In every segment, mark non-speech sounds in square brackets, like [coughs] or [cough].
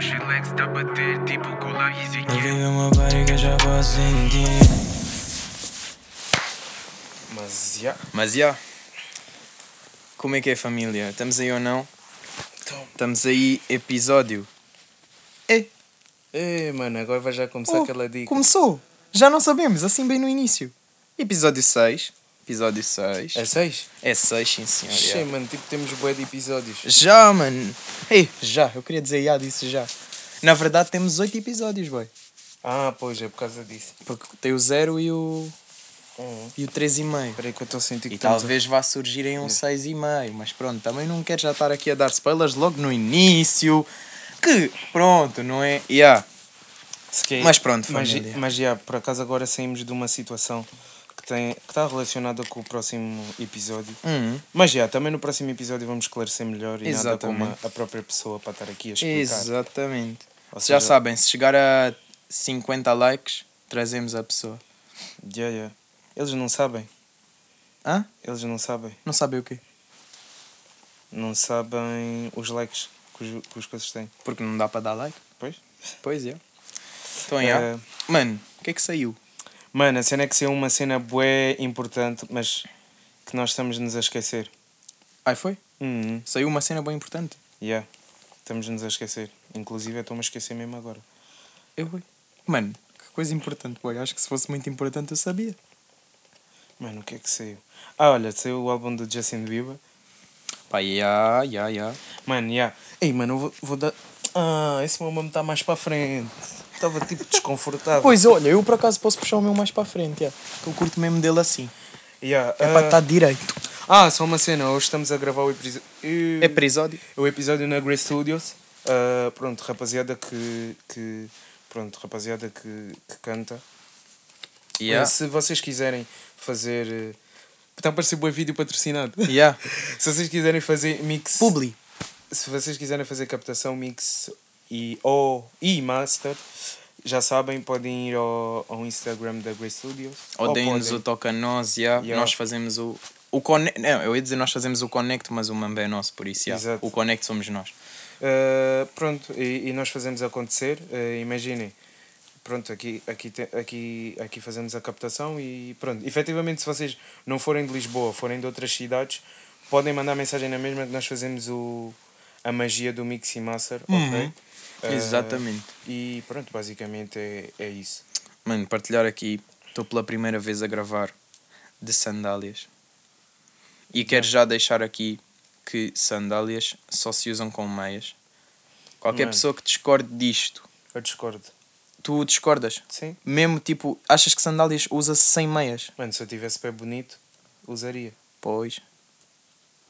meu chilex tá a bater tipo cola e uma barriga já posso sentir. Mas, já. Mas já. Como é que é família? Estamos aí ou não? Estamos aí, episódio. É, Ei, mano, agora vai já começar Oh, aquela dica. começou. Já não sabemos, assim bem no início. Episódio 6. Episódio 6. É seis? É 6, sim senhor. Yeah. mano, tipo, temos bué de episódios. Já, mano. Ei, já. Eu queria dizer já, disse já. Na verdade temos 8 episódios, boy. Ah, pois, é por causa disso. Porque tem o 0 e o, Hum. e o 3,5. Espera aí que eu estou a sentir que E estamos a- talvez vá surgir em um 6,5. Mas pronto, também não quero já estar aqui a dar spoilers logo no início. Que, pronto, não é? Yeah. Mas pronto, mas, família. mas já, por acaso agora saímos de uma situação tem que está relacionada com o próximo episódio. Hum. Mas já, também no próximo episódio vamos esclarecer melhor e nada como Exatamente. a, a própria pessoa para estar aqui a explicar. Exatamente. Ou Já seja- sabem, se chegar a 50 likes, trazemos a pessoa. Já, já. Eles não sabem. Hã? Eles não sabem. Não sabem o quê? Não sabem os likes que os, que os coisas têm. Porque não dá para dar like. Pois? Pois é. Então, já. Eh, Mano, o que é que saiu? Mano, a cena é que saiu uma cena bué importante, mas que nós estamos-nos a esquecer. Ai, foi? Uhum. Saiu uma cena bem importante. Yeah. Estamos-nos a esquecer. Inclusive, eu estou-me a esquecer mesmo agora. Eu fui. Mano, que coisa importante, boy. Acho que se fosse muito importante eu sabia. Mano, o que é que saiu? Ah, olha, saiu o álbum do Justin Bieber. Pá, ya, ya, ya. Mano, yeah. Ei, mano, eu vou, vou dar. Ah, esse meu nome está mais para a frente. Estava tipo desconfortável. Pois, olha, eu por acaso posso puxar o meu mais para a frente, yeah. que eu curto mesmo dele assim. Yeah. É para ah, estar direito. Ah, só uma cena. Hoje estamos a gravar o episódio. Episódio. o episódio na Grey Studios. Ah, pronto, rapaziada que. que pronto, rapaziada que, que canta. Yeah. Eh, Se vocês quiserem fazer. eh, Está a aparecer bom vídeo patrocinado. Yeah. [laughs] Se vocês quiserem fazer mix. Publi. Se vocês quiserem fazer captação, mix e, ou, e master, já sabem, podem ir ao, ao Instagram da Grey Studios. Ou deem-nos podem- o toque a nós, yeah. Yeah. nós fazemos o. O connect, não, eu ia dizer nós fazemos o connect, mas o Mamba é nosso, por isso, yeah. O connect somos nós. Uh, pronto, e, e nós fazemos acontecer. Uh, imaginem, pronto, aqui, aqui, te- aqui, aqui fazemos a captação e pronto. Efetivamente, se vocês não forem de Lisboa, forem de outras cidades, podem mandar mensagem na mesma que nós fazemos o, a magia do Mix e Master, ok? Uhum. Uh, Exatamente. E pronto, basicamente é, é isso. Mano, partilhar aqui, estou pela primeira vez a gravar de sandálias. E quero já deixar aqui que sandálias só se usam com meias. Qualquer Mano. pessoa que discorde disto, Eu discordo. tu discordas? Sim. Mesmo tipo, achas que sandálias usa-se sem meias? Mano, se eu tivesse pé bonito, usaria. Pois.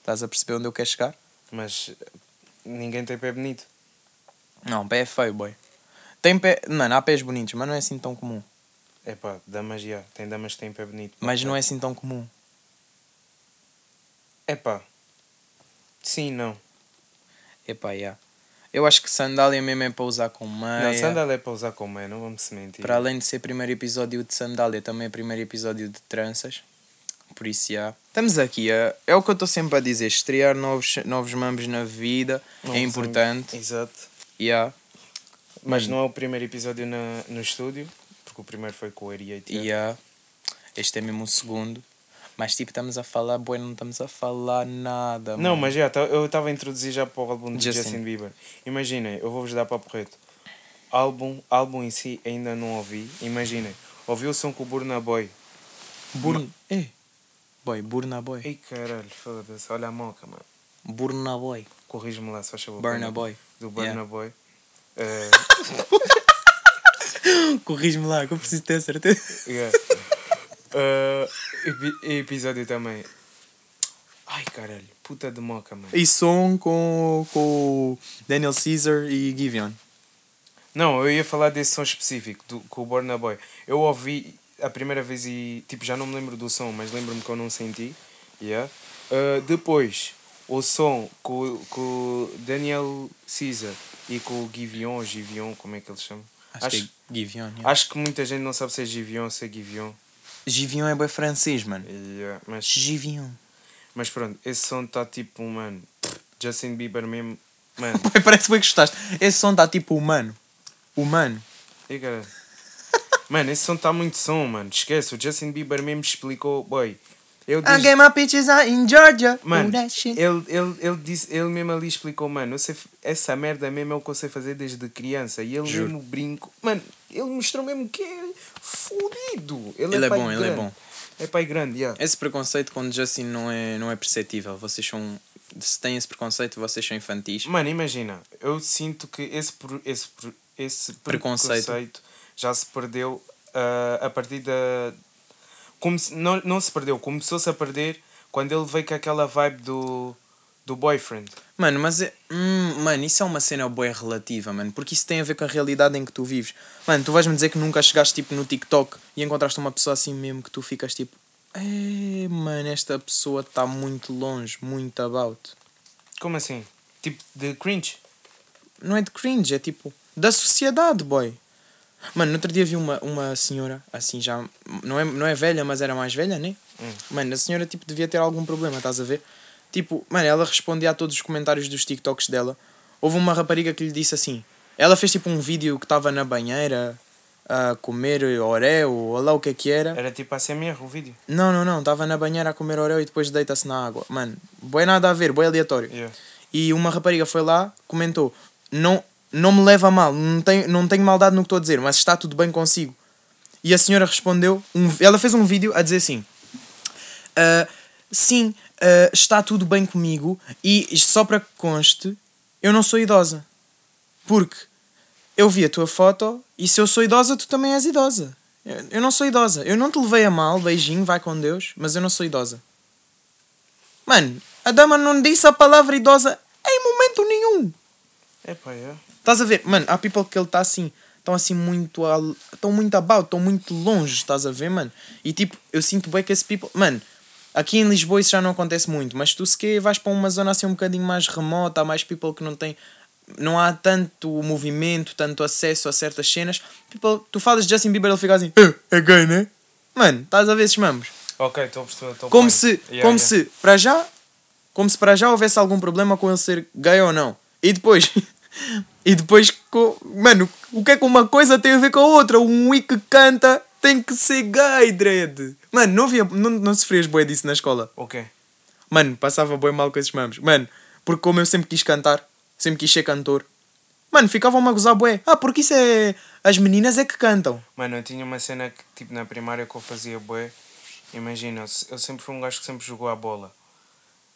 Estás a perceber onde eu quero chegar? Mas eh, ninguém tem pé bonito. Não, pé é feio, boy. Tem pé. Mano, há pés bonitos, mas não é assim tão comum. É pá, damas já. Tem damas que têm pé bonito. Mas não é assim tão comum. É pá. Sim, não. Epá, yeah. Eu acho que sandália mesmo é para usar com meia. Não, sandália é para usar com meia, não vamos se mentir. Para além de ser primeiro episódio de sandália, também é primeiro episódio de tranças. Por isso, já. Estamos aqui. É, é o que eu estou sempre a dizer. Estrear novos, novos mambos na vida Não é importante. Exato. Yeah. Mas Hum. não é o primeiro episódio na, no estúdio, porque o primeiro foi com o Ariete. Yeah. Este é mesmo o segundo. Mas tipo, estamos a falar, boi, não estamos a falar nada. Não, mano. mas já, tá- eu estava a introduzir já para o álbum de Justin. Justin, Bieber. Imaginem, eu vou-vos dar para o porreto. Álbum, álbum em si ainda não ouvi. Imaginem, ouvi o som com o Burna Boy. Burna. Eh. Boy, Burna Boy. Ei caralho, foda-se, olha a moca, mano. Burna Boy. Corrige-me lá, faz favor. Burna Boy. Do Burna Yeah. Boy. Eh, [laughs] Corrige-me lá, que eu preciso ter certeza. [laughs] Yeah. Uh, epi- episódio também. Ai caralho, puta de moca, mano. E som com, com o Daniel Caesar e Giveon. Não, eu ia falar desse som específico, do, com o Burna Boy. Eu ouvi a primeira vez e, tipo, já não me lembro do som, mas lembro-me que eu não senti. Yeah. Uh, depois, o som com, o- com Daniel Caesar e com o Giveon, ou Giveon, como é que ele chama? Acho, Acho, que é Giveon. Yeah. acho que muita gente não sabe se é Giveon ou se é Giveon. Giveon é bem francês, mano. Yeah, mas, Giveon. mas pronto, esse som está tipo, mano, Justin Bieber mesmo Mano, [laughs] parece bem que gostaste. Esse som está tipo humano. Humano. e cara. Mano, esse som está muito som, mano. Esquece, o Justin Bieber mesmo explicou, boy. Eu I desde- get my in Georgia. Mano, ele, ele, ele, disse, ele mesmo ali explicou, mano, eu sei, essa merda mesmo é o que eu sei fazer desde criança. E ele Juro. mesmo brinco. Mano, ele mostrou mesmo que é fodido. Ele, Ele é pai bom, ele é bom. É pai grande, yeah. Esse preconceito com Justin não é, não é perceptível. Vocês são. Se têm esse preconceito, vocês são infantis. Mano, imagina, eu sinto que esse, esse, esse Preconceito. preconceito. Já se perdeu ah, a partir da. Como se- não, não se perdeu, começou-se a perder quando ele veio com aquela vibe do, do boyfriend. Mano, mas é. Hum, mano, isso é uma cena boa relativa, mano. Porque isso tem a ver com a realidade em que tu vives. Mano, tu vais-me dizer que nunca chegaste tipo no TikTok e encontraste uma pessoa assim mesmo que tu ficas tipo. É, mano, esta pessoa está muito longe, muito about. Como assim? Tipo de cringe? Não é de cringe, é tipo da sociedade, boy. Mano, no outro dia vi uma, uma senhora, assim já. Não é, não é velha, mas era mais velha, né? Hum. Mano, a senhora tipo devia ter algum problema, estás a ver? Tipo, mano, ela respondia a todos os comentários dos TikToks dela. Houve uma rapariga que lhe disse assim. Ela fez tipo um vídeo que estava na banheira a comer oreo, ou lá o que é que era. Era tipo ASMR o vídeo. Não, não, não, estava na banheira a comer oreo e depois deita-se na água. Mano, boi nada a ver, boi aleatório. Yeah. E uma rapariga foi lá, comentou: Não, não me leva a mal, não tenho, não tenho maldade no que estou a dizer, mas está tudo bem consigo. E a senhora respondeu: um, Ela fez um vídeo a dizer assim: "Ah, Sim, ah, está tudo bem comigo, e só para que conste, eu não sou idosa. Porque eu vi a tua foto e se eu sou idosa, tu também és idosa. Eu, eu não sou idosa. Eu não te levei a mal, beijinho, vai com Deus, mas eu não sou idosa. Mano, a dama não disse a palavra idosa em momento nenhum. É pá, é. Estás a ver? Mano, há people que ele está assim, estão assim muito. Estão muito about, estão muito longe, estás a ver, mano? E tipo, eu sinto bem que esse people. Mano, aqui em Lisboa isso já não acontece muito, mas tu se que vais para uma zona assim um bocadinho mais remota, há mais people que não tem. Não há tanto movimento, tanto acesso a certas cenas. People, tu falas de Justin Bieber, ele fica assim, "Eh, é gay, né? Mano, estás a ver esses mamos? Ok, estou a perceber. Como par. se, Yeah, como yeah. se para já, como se para já houvesse algum problema com ele ser gay ou não. E depois, [laughs] e depois, mano, o que é que uma coisa tem a ver com a outra? Um Wii que canta tem que ser gay, dread. Mano, não, havia, não, não sofrias bué disso na escola. Ok. Mano, passava bem mal com esses mamos. Mano, porque como eu sempre quis cantar, sempre quis ser cantor. Mano, ficavam-me a gozar bué. Ah, porque isso é... As meninas é que cantam. Mano, eu tinha uma cena que, tipo, na primária que eu fazia bué. Imagina, eu sempre fui um gajo que sempre jogou a bola.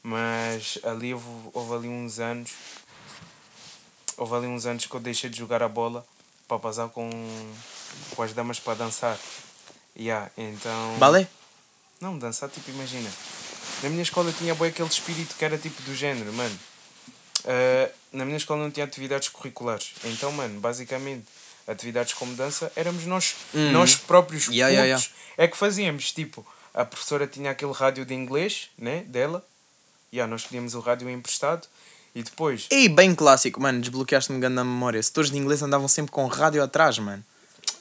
Mas ali houve, houve ali uns anos. Houve ali uns anos que eu deixei de jogar a bola para passar com, com as damas para dançar. Yeah, então. Balé? Não, dançar, tipo, imagina. Na minha escola tinha bué aquele espírito que era tipo do género, mano. Ah, na minha escola não tinha atividades curriculares. Então, mano, basicamente, atividades como dança, éramos nós, Uhum. nós próprios Yeah, yeah, putos, é que fazíamos. Tipo, a professora tinha aquele rádio de inglês, né, dela. E yeah, nós pedíamos o rádio emprestado. E depois, E bem clássico, mano, desbloqueaste-me grande na memória. Setores de inglês andavam sempre com rádio atrás, mano.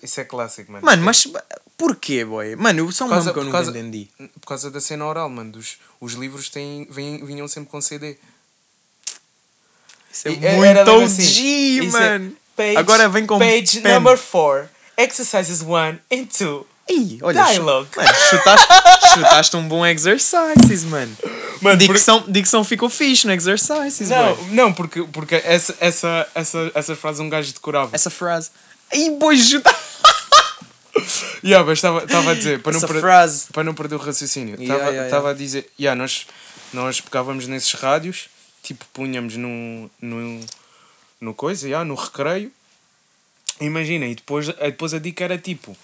isso é clássico, mano. Mano, mas porquê, boy? Mano, isso é um nome que eu nunca causa- entendi. Por causa da cena oral, mano. Dos, os livros têm, vinham, vinham sempre com CD. Isso é E muito OG, assim. É mano. page- Agora vem com Page pen. number 4. Exercises 1 and 2. Ih, olha, Dialogue. mano, chutaste, [laughs] chutaste um bom exercises, mano. Mano, dicção, dicção ficou fixe no exercises, Não, boy. não porque, porque essa, essa, essa, essa frase um gajo decorava. Essa frase. Ih, boy, chuta. [laughs] Yeah, mas estava a dizer, para não, Essa frase. para não perder o raciocínio. Yeah, Estava yeah, estava a dizer, yeah, nós, nós pegávamos nesses rádios, tipo, punhamos no, no, no coisa, yeah, no recreio. Imagina, e depois, depois a dica era tipo,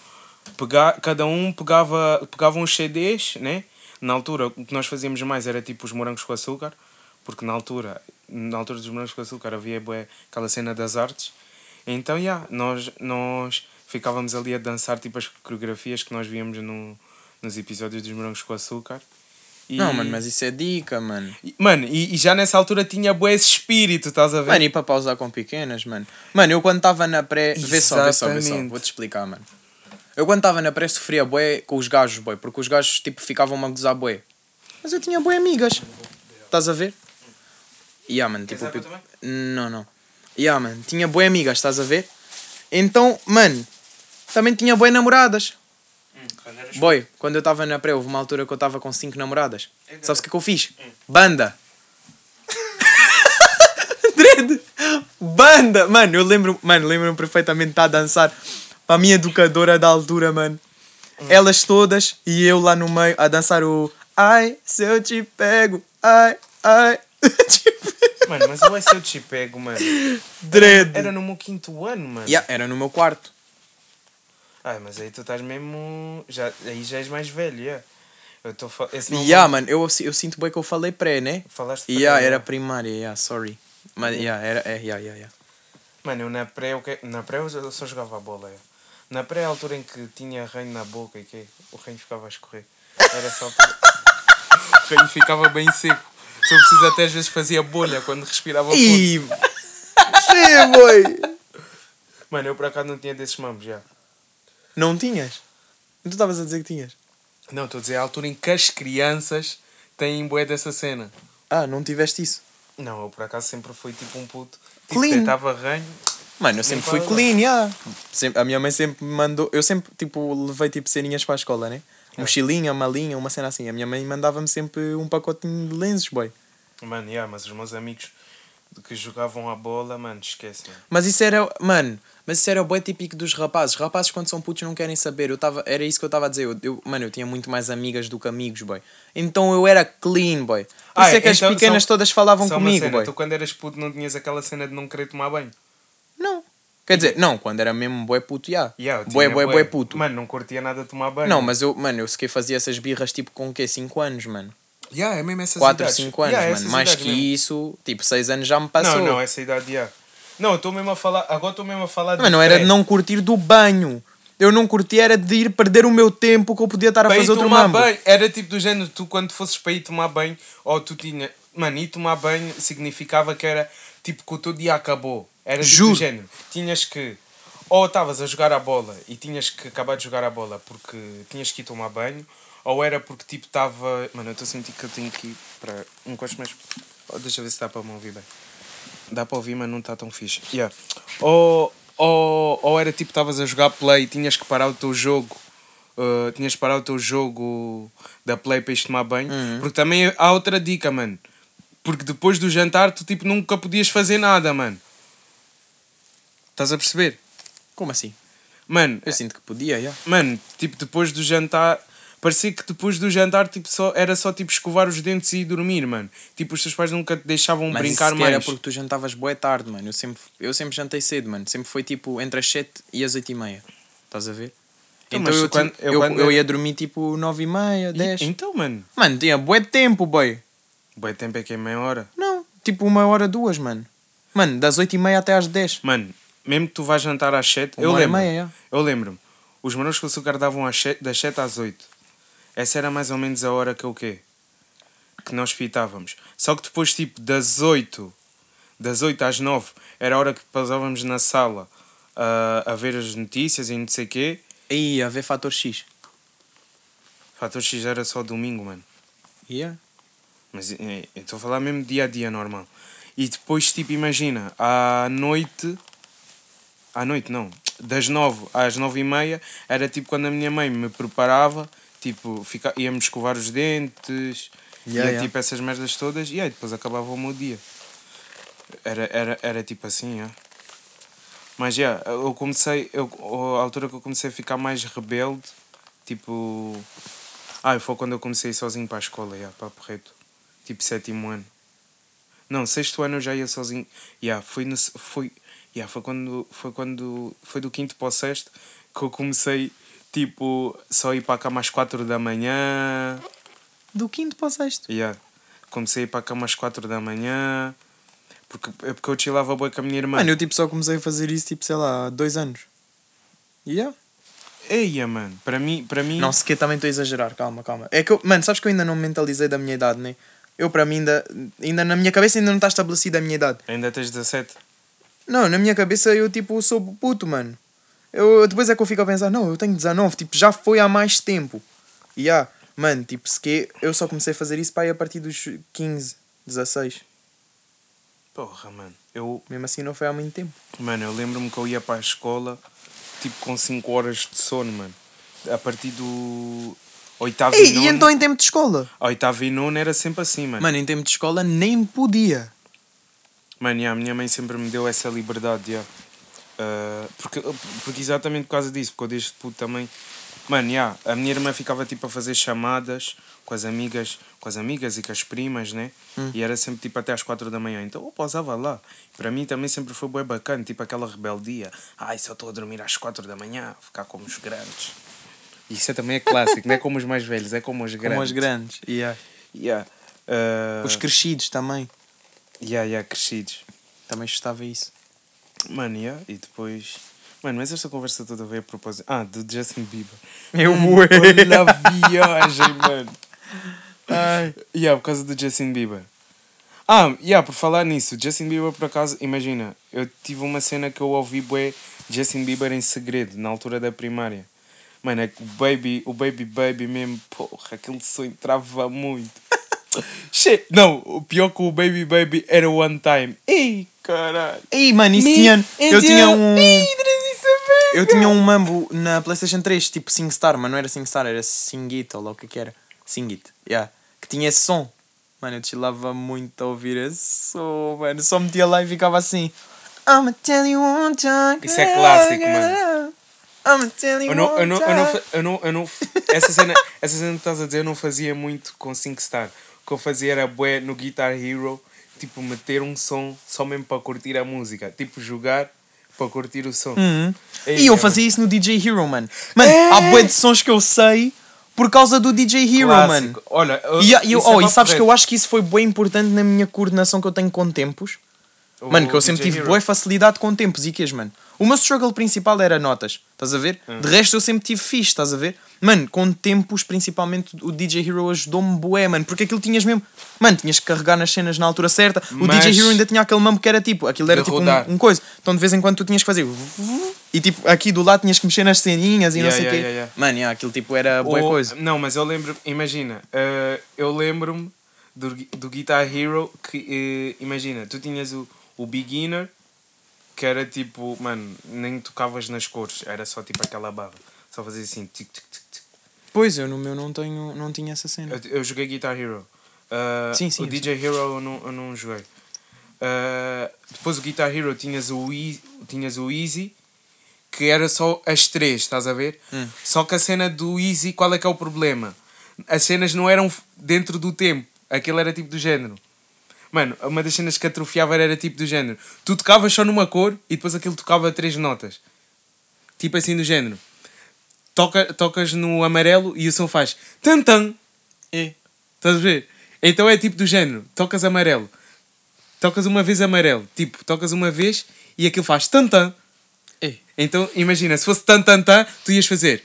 pegar, cada um pegava, pegava uns CDs, né? Na altura, o que nós fazíamos mais era tipo os morangos com açúcar, porque na altura, na altura dos morangos com açúcar havia bué, aquela cena das artes. Então, yeah, nós, nós ficávamos ali a dançar tipo as coreografias que nós víamos no, nos episódios dos morangos com açúcar. E- Não, mano, mas isso é dica, mano. Mano, e, e já nessa altura tinha bué esse espírito, estás a ver? Mano, e para pausar com pequenas, mano. Mano, eu quando estava na pré. Vê só, vê só, vê só. Exatamente. Vou-te explicar, mano. Eu quando estava na pré sofria bué com os gajos, bué. Porque os gajos, tipo, ficavam-me a gozar bué. Mas eu tinha bué amigas. Estás a ver? Yeah, mano, tipo. água pi- também? Não, não. Yeah, mano, tinha boas amigas, estás a ver? Então, mano, também tinha boas namoradas. Boy, quando eu estava na pré, houve uma altura que eu estava com cinco namoradas. Sabes o que é que eu fiz? Banda! [laughs] Dread! Banda! Mano, eu lembro, mano, lembro-me perfeitamente de estar a dançar a minha educadora da altura, mano. Elas todas e eu lá no meio a dançar o Ai, se eu te pego, ai, ai. [laughs] te pego. Mano, mas eu é se eu te pego, mano. Dread! Era no meu quinto ano, mano. Yeah, era no meu quarto. Ai, mas aí tu estás mesmo. Já, aí já és mais velho, yeah. Eu estou fa... Esse não Yeah, mano, eu, eu sinto bem que eu falei pré, né? Falaste Yeah, pré, era yeah. primária, yeah, sorry. Mas, yeah, era, é, yeah, yeah, yeah. Mano, eu na pré, eu na pré eu só jogava a bola. yeah. Na pré, a altura em que tinha reino na boca e que o reino ficava a escorrer. Era essa altura. [laughs] o reino ficava bem seco. Se eu preciso até às vezes fazia bolha quando respirava. Ih, boy! Mano, eu por acaso não tinha desses mamos já. Não tinhas? Tu estavas a dizer que tinhas? Não, estou a dizer a altura em que as crianças têm bué dessa cena. Ah, não tiveste isso? Não, eu por acaso sempre fui tipo um puto. Tipo, Clean. deitava ranho. Mano, eu sempre fui clean, yeah. Sempre, a minha mãe sempre me mandou. Eu sempre, tipo, levei tipo ceninhas para a escola, né? Mochilinha, malinha, uma cena assim. A minha mãe mandava-me sempre um pacotinho de lenços, boy. Mano, yeah, mas os meus amigos que jogavam a bola, mano, esquece. Mano. Mas isso era, mano, mas isso era o boi típico dos rapazes. Rapazes quando são putos não querem saber. Eu tava, era isso que eu estava a dizer. Eu, eu- mano, eu tinha muito mais amigas do que amigos, boy. Então eu era clean, boy. Por Ah, isso é que as então, pequenas só- todas falavam comigo, cena, boy. Tu quando eras puto não tinhas aquela cena de não querer tomar banho? Não. Quer dizer, não, quando era mesmo bué puto, já. Yeah, eu bué, bué, bué puto. Mano, não curtia nada de tomar banho. Não, mas eu, mano, eu sequer fazia essas birras tipo com o quê? 5 anos, mano. Yeah, é mesmo essas 4, idades. 5 anos, Yeah, mano. Mais que mesmo. isso, tipo, 6 anos já me passou. Não, não, essa idade, yeah. Não, eu estou mesmo a falar. Agora estou mesmo a falar de. Mas não era de não curtir do banho. Eu não curtia, era de ir perder o meu tempo que eu podia estar a Para ir fazer outro mambo. banho. Era tipo do género, tu quando fosses para ir tomar banho, ou tu tinha. Mano, ir tomar banho significava que era tipo que o teu dia acabou. Era tipo Juro. do género. Tinhas que. Ou estavas a jogar a bola e tinhas que acabar de jogar a bola porque tinhas que ir tomar banho, ou era porque tipo estava. Mano, eu estou a sentir que eu tenho que ir para. Um mais. Oh, deixa eu ver se dá para me ouvir bem. Dá para ouvir, mas não está tão fixe. Yeah. Ou, ou, ou era tipo estavas a jogar play e tinhas que parar o teu jogo. uh, tinhas que parar o teu jogo da play para ires tomar banho. Porque também há outra dica, mano. Porque depois do jantar tu tipo nunca podias fazer nada, mano. Estás a perceber? Como assim? Mano, Eu sinto que podia, já. mano, tipo depois do jantar. Parecia que depois do jantar tipo, só, era só tipo escovar os dentes e ir dormir, mano. Tipo, os teus pais nunca te deixavam Mas brincar sequer era mais. porque tu jantavas boa tarde, mano. Eu sempre, eu sempre jantei cedo, mano. Sempre foi tipo entre as 7 e as 8 e meia. Estás a ver? Então, Então mas eu, quando- tipo, eu eu, quando eu ia dormir tipo 9 e meia, 10. E- Então, mano, Mano, tinha bué tempo, boy. bem tempo é que é meia hora. Não, tipo uma hora, duas, mano. Mano, das 8 e meia até às 10. Mano, mesmo que tu vais jantar às 7, Uma eu e lembro. meia, Eu lembro-me. Os morangos com açúcar davam 7, das 7 às 8. Essa era mais ou menos a hora que o quê? Que nós pitávamos. Só que depois, tipo, das 8, das 8 às 9, era a hora que passávamos na sala ah, a ver as notícias e não sei o quê. Aí, a ver fator X. Fator X era só domingo, mano. Yeah. Mas é, eu estou a falar mesmo dia a dia normal. E depois, tipo, imagina, à noite. À noite, não. Das nove às nove e meia era tipo quando a minha mãe me preparava, tipo, fica, íamos escovar os dentes, Yeah, ia, yeah. tipo essas merdas todas, e aí depois acabava o meu dia. Era, era, era tipo assim, yeah. Mas já, eu comecei, eu, a altura que eu comecei a ficar mais rebelde, tipo. Ah, foi quando eu comecei sozinho para a escola, yeah, para Porreto. Tipo sétimo ano. Não, sexto ano eu já ia sozinho. Yeah, foi, no, foi, yeah, foi quando. Foi quando. Foi do quinto para o sexto que eu comecei, tipo, só ir para a cama às quatro da manhã. Do quinto para o sexto. Yeah. Comecei a ir para a cama às quatro da manhã. Porque, é porque eu chilava bem com a minha irmã. Mano, eu tipo só comecei a fazer isso, tipo, sei lá, há dois anos. Yeah. Eia, mano, para mim, para mim. Não, sequer também estou a exagerar, calma, calma. É que eu, mano, sabes que eu ainda não me mentalizei da minha idade, né? Eu, para mim, ainda, ainda na minha cabeça ainda não está estabelecida a minha idade. Ainda tens 17. Não, na minha cabeça eu, tipo, sou puto, mano. Eu, depois é que eu fico a pensar, não, eu tenho 19, tipo, já foi há mais tempo. E yeah, mano, tipo, sequer eu só comecei a fazer isso para aí a partir dos 15, 16. Porra, mano. Eu, Mesmo assim não foi há muito tempo. mano, eu lembro-me que eu ia para a escola tipo com 5 horas de sono, mano. A partir do oitavo e nono. e então em tempo de escola? Oitavo e nono era sempre assim, mano. Mano, em tempo de escola nem podia. Mano, yeah, a minha mãe sempre me deu essa liberdade, yeah. Ah, porque, porque exatamente por causa disso, porque eu desde puto também. Mano, yeah, a minha irmã ficava tipo a fazer chamadas com as amigas, com as amigas e com as primas, né? E era sempre tipo até às quatro da manhã. Então eu pausava lá. Para mim também sempre foi bem bacana, tipo aquela rebeldia. Ai, só estou a dormir às quatro da manhã, ficar como os grandes. Isso é também é clássico, não é como os mais velhos, é como os grandes. Como os grandes. Yeah. Yeah. Ah, Os crescidos também. Yeah, yeah, crescidos. Também gostava isso. Mano, yeah, e depois. Mano, mas esta conversa toda veio a propósito. Ah, do Justin Bieber. Eu Mano, Olha a viagem, mano. Ai. Yeah, por causa do Justin Bieber. Ah, yeah, por falar nisso, Justin Bieber por acaso, imagina, eu tive uma cena que eu ouvi bué Justin Bieber em segredo, na altura da primária. Mano, é que o Baby, o Baby Baby mesmo, porra, aquele som entrava muito. Shit. Não, o pior que o Baby Baby era One Time. Ei, caralho. Ei, mano, isso tinha. Eu tinha um. É Eu tinha um mambo na PlayStation 3, tipo SingStar, mas não era SingStar, era Singit ou lá o que que era. Singit, yeah. Que tinha esse som. Mano, eu chillava muito a ouvir esse som, mano. Só metia lá e ficava assim. I'ma tell you one time. Isso é clássico, mano. I'ma tell you Eu não, eu one não, eu não, time. eu não, eu não, [laughs] essa cena, essa cena que estás a dizer eu não fazia muito com SingStar. O que eu fazia era bué no Guitar Hero, tipo meter um som só mesmo para curtir a música, tipo jogar para curtir o som. Uhum. Ei, E eu fazia isso no DJ Hero, mano. Mano, É. há bué de sons que eu sei por causa do DJ Hero, mano. Olha, eu- E, e, eu- é oh, e papo sabes que eu acho que isso foi bem importante na minha coordenação que eu tenho com tempos. O Mano, que eu sempre DJ tive Hero. boa facilidade com tempos e quês, mano. O meu struggle principal era notas, estás a ver? Hum. De resto eu sempre tive fixe, estás a ver? Mano, com tempos, principalmente o DJ Hero ajudou-me bué, mano, porque aquilo tinhas mesmo. Mano, tinhas que carregar nas cenas na altura certa. O Mas- DJ Hero ainda tinha aquele mambo que era tipo, aquilo era De tipo um, um coisa. Então de vez em quando tu tinhas que fazer. E tipo, aqui do lado tinhas que mexer nas ceninhas e não Yeah, sei o yeah, quê. yeah, yeah. Mano, yeah, aquilo tipo era boa Ou- coisa. Não, mas eu lembro, imagina, eh, eu lembro-me do, do Guitar Hero que, eh, imagina, tu tinhas o, o Beginner, que era tipo, mano, nem tocavas nas cores, era só tipo aquela barra, só fazia assim, tic, tic. Pois, eu no meu não, tenho, não tinha essa cena. Eu, eu joguei Guitar Hero. Uh, Sim, sim, O DJ Hero eu não, eu não joguei. Uh, depois o Guitar Hero tinhas o, Easy, tinhas o Easy, que era só as três, estás a ver? Hum. Só que a cena do Easy, qual é que é o problema? As cenas não eram dentro do tempo. Aquilo era tipo do género. Mano, uma das cenas que atrofiava era tipo do género. Tu tocavas só numa cor e depois aquilo tocava três notas. Tipo assim do género. Toca, tocas no amarelo e o som faz tan tan. É. Estás a ver? Então é tipo do género. Tocas amarelo. Tocas uma vez amarelo. Tipo, tocas uma vez e aquilo faz tan tan. É. Então imagina, se fosse tan tan tan, tu ias fazer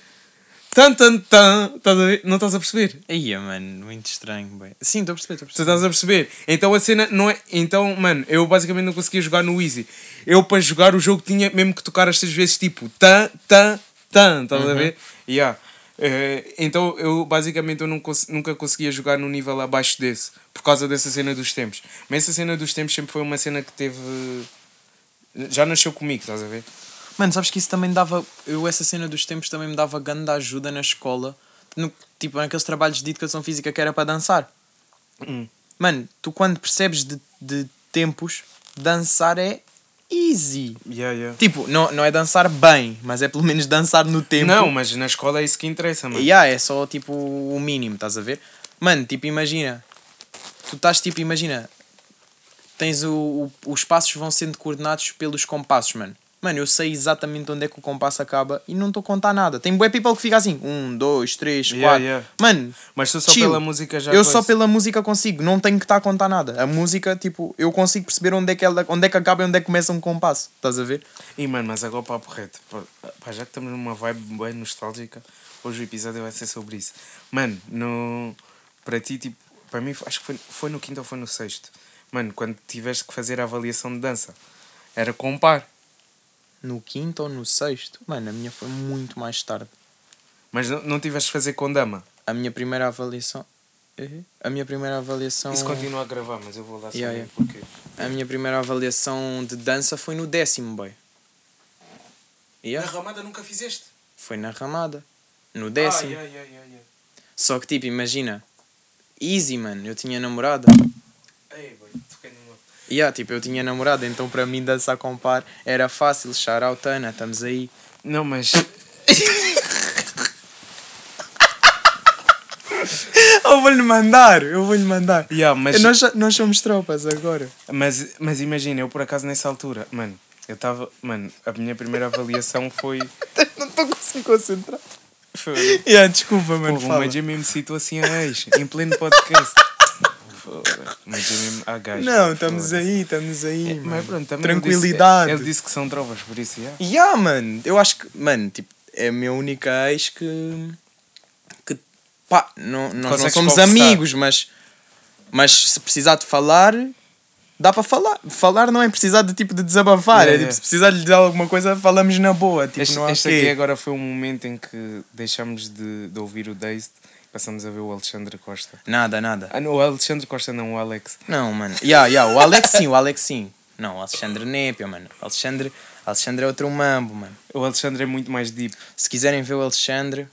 tan tan tan. Estás a ver? Não estás a perceber? Ia, mano, muito estranho, bem. Sim, estou a perceber, estou a Tu estás a perceber? Então a cena não é. Então, mano, eu basicamente não conseguia jogar no Easy. Eu para jogar o jogo tinha mesmo que tocar estas vezes tipo tan, tan, tan. Estás a ver? Yeah. Eh, então eu basicamente eu cons- nunca conseguia jogar no nível abaixo desse por causa dessa cena dos tempos. Mas essa cena dos tempos sempre foi uma cena que teve. Já nasceu comigo, estás a ver? Mano, sabes que isso também dava. Eu, essa cena dos tempos também me dava grande ajuda na escola. No, tipo, naqueles trabalhos de educação física que era para dançar. Hum. Mano, tu quando percebes de, de tempos, dançar é easy. Yeah, yeah. Tipo, não, não é dançar bem, mas é pelo menos dançar no tempo. Não, mas na escola é isso que interessa, mano. Yeah, é só tipo o mínimo, estás a ver? Mano, tipo, imagina. Tu estás tipo, imagina. Tens o, o. Os passos vão sendo coordenados pelos compassos, mano. Mano, eu sei exatamente onde é que o compasso acaba e não estou a contar nada. Tem bué people que fica assim: um, dois, três, Yeah, quatro. yeah. Mano, Mas tu só chill. pela música já. eu só pela música consigo, não tenho que estar a contar nada. A música, tipo, eu consigo perceber onde é que, ela, onde é que acaba e onde é que começa um compasso. Estás a ver? E mano, mas agora papo reto. Pá, pá, já que estamos numa vibe bem nostálgica, hoje o episódio vai ser sobre isso. Mano, no... para ti, tipo, para mim acho que foi, foi no quinto ou foi no sexto. Mano, quando tiveste que fazer a avaliação de dança, era compar. No quinto ou no sexto? Mano, a minha foi muito mais tarde. Mas não, não tiveste que fazer com dama. A minha primeira avaliação. Eh? A minha primeira avaliação. Isso continua a gravar, mas eu vou lá saber Yeah, yeah. porquê. a minha primeira avaliação de dança foi no décimo, boy. Yeah. ramada nunca fizeste? Foi na ramada. No décimo. Ah, yeah, yeah, yeah. Só que tipo, imagina. Easy, mano. Eu tinha namorada. Ei, boy. Yeah, tipo, eu tinha namorada, então para mim dançar com par era fácil. Shout Tana, estamos aí. Não, mas. [laughs] Eu vou-lhe mandar, eu vou-lhe mandar. yeah, mas, Nós, nós somos tropas agora. mas, mas imagina, eu por acaso nessa altura, mano, eu estava. Mano, a minha primeira avaliação foi. [laughs] Não estou conseguindo concentrar. foi Yeah, desculpa, mano. Fala. mas eu mesmo situa assim a ex, em pleno podcast. Mas eu mesmo. Gajo. Não, estamos aí, estamos aí. É. Mas pronto, também ele Tranquilidade. Disse, ele disse que são trovas, por isso, yeah. Yeah, mano. Eu acho que, mano, tipo, é a minha única ex que. que pá, não, nós não somos conversar. amigos, mas. Mas se precisar de falar, dá para falar. Falar não é precisar de tipo de desabafar. É yeah. tipo, se precisar de dizer alguma coisa, falamos na boa. Tipo, Este, não há este aqui agora foi um momento em que deixamos de, de ouvir o Dazed passamos a ver o Alexandre Costa. Nada, nada. Ah, não, o Alexandre Costa não, o Alex. Não, mano. Yeah, yeah, o Alex sim, o Alex sim. Não, o Alexandre Népia, mano. O Alexandre, Alexandre é outro mambo, mano. O Alexandre é muito mais deep. Se quiserem ver o Alexandre.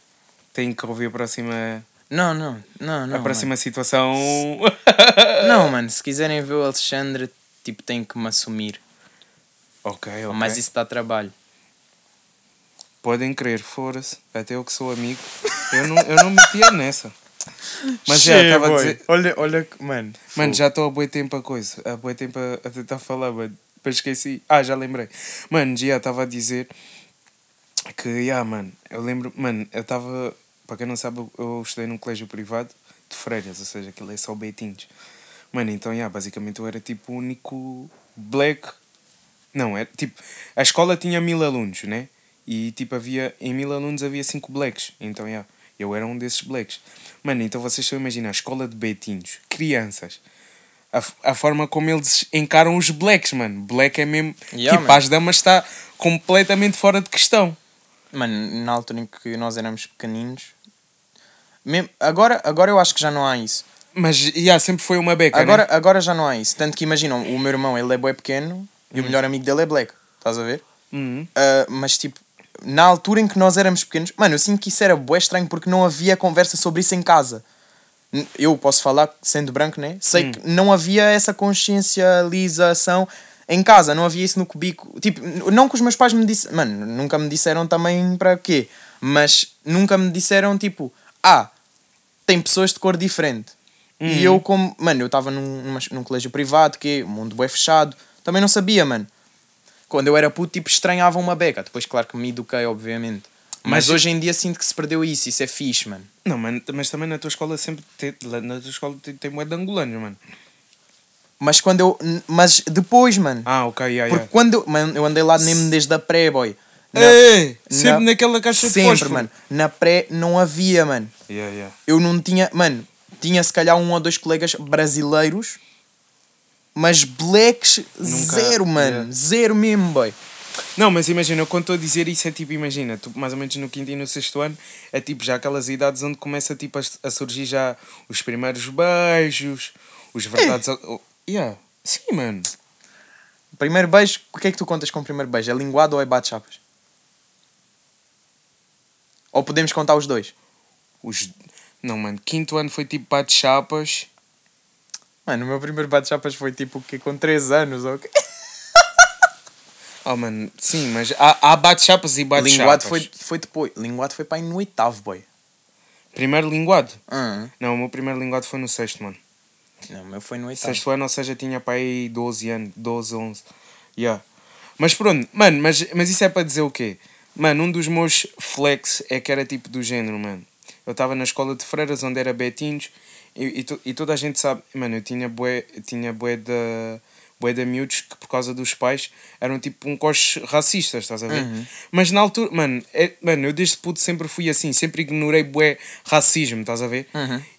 Tem que ouvir a próxima, Não, não, não, não. a próxima situação. Mano. Não, [laughs] mano. Se quiserem ver o Alexandre, tipo, tem que me assumir. ok, ok. Mas isso dá trabalho. Podem crer, fora-se. Até eu que sou amigo. Eu não, eu não metia nessa. Mas já estava a dizer. Olha, olha, mano. Mano, já estou a boi tempo a coisa. A boi tempo a, a tentar falar, mano. Depois esqueci. Ah, já lembrei. Mano, já estava a dizer que, já, mano, eu lembro, mano, eu estava, para quem não sabe, eu- estudei num colégio privado de freiras, ou seja, aquilo é só betinhos. Mano, então, já, basicamente eu era tipo o único black. Não, era tipo, a escola tinha mil alunos, né? E tipo, havia, em mil alunos havia cinco blacks. Então, já, eu era um desses blacks. Mano, então vocês estão a imaginar, a escola de betinhos, crianças a, a forma como eles encaram os blacks, mano. Black é mesmo. Yeah, tipo, man. as damas está completamente fora de questão. Mano, na altura em que nós éramos pequeninos. Mesmo, agora, agora eu acho que já não há isso. Mas, yeah, sempre foi uma beca, Agora, né? agora já não há isso. Tanto que imaginam, o meu irmão ele é bué pequeno e o melhor amigo dele é black. Estás a ver? Uhum. Ah, mas tipo, na altura em que nós éramos pequenos, mano, eu sinto que isso era bué estranho porque não havia conversa sobre isso em casa. Eu posso falar, sendo branco, né? Sei que não havia essa consciencialização em casa, não havia isso no cubico. Tipo, não que os meus pais me disseram, mano, nunca me disseram também para quê, mas nunca me disseram tipo, ah, tem pessoas de cor diferente. E eu, como, mano, eu estava num, num colégio privado, que o mundo bué fechado, também não sabia, mano quando eu era puto, tipo, estranhava uma beca. Depois, claro que me eduquei, obviamente. Mas, Mas- hoje em dia sinto que se perdeu isso. Isso é fixe, mano. Não, mano, mas também na tua escola sempre na tua escola tem, tem moeda de angolanos, mano. Mas quando eu. Mas depois, mano. Ah, ok, yeah, Porque yeah. quando eu. Mano, eu andei lá mesmo desde a pré, boy. Na- Ei, sempre na- naquela caixa de Sempre, mano. Na pré não havia, mano. Yeah, yeah. Eu não tinha. Mano, tinha se calhar um ou dois colegas brasileiros. Mas blacks, Nunca- zero, mano. yeah. Zero mesmo, boy. Não, mas imagina, eu quando estou a dizer isso é tipo, imagina, tu, mais ou menos no quinto e no sexto ano, é tipo já aquelas idades onde começa tipo, a, a surgir já os primeiros beijos, os verdades. oh, yeah. Sim, mano. Primeiro beijo, o que é que tu contas com o primeiro beijo? É linguado ou é bate-chapas? Ou podemos contar os dois? Os... Não, mano, quinto ano foi tipo bate-chapas. Mano, o meu primeiro bate-chapas foi tipo o quê? Com 3 anos ou o quê? Oh, mano, sim, mas há, há bate-chapas e bate-chapas. Linguado foi, foi depois. Linguado foi para aí no oitavo, boy. Primeiro linguado? Ah, Não, o meu primeiro linguado foi no sexto, mano. não, o meu foi no oitavo. Sexto ano, ou seja, tinha para aí 12 anos, 12, 11. Yeah. Mas pronto, mano, mas, mas isso é para dizer o quê? Mano, um dos meus flex é que era tipo do género, mano. Eu estava na escola de freiras onde era betinhos e, e, to- e toda a gente sabe, mano, eu tinha bué, eu tinha bué de, bué de miúdos que por causa dos pais eram tipo um coche racistas, estás a ver? Mas na altura, mano, é, mano, eu desde puto sempre fui assim, sempre ignorei bué racismo, estás a ver?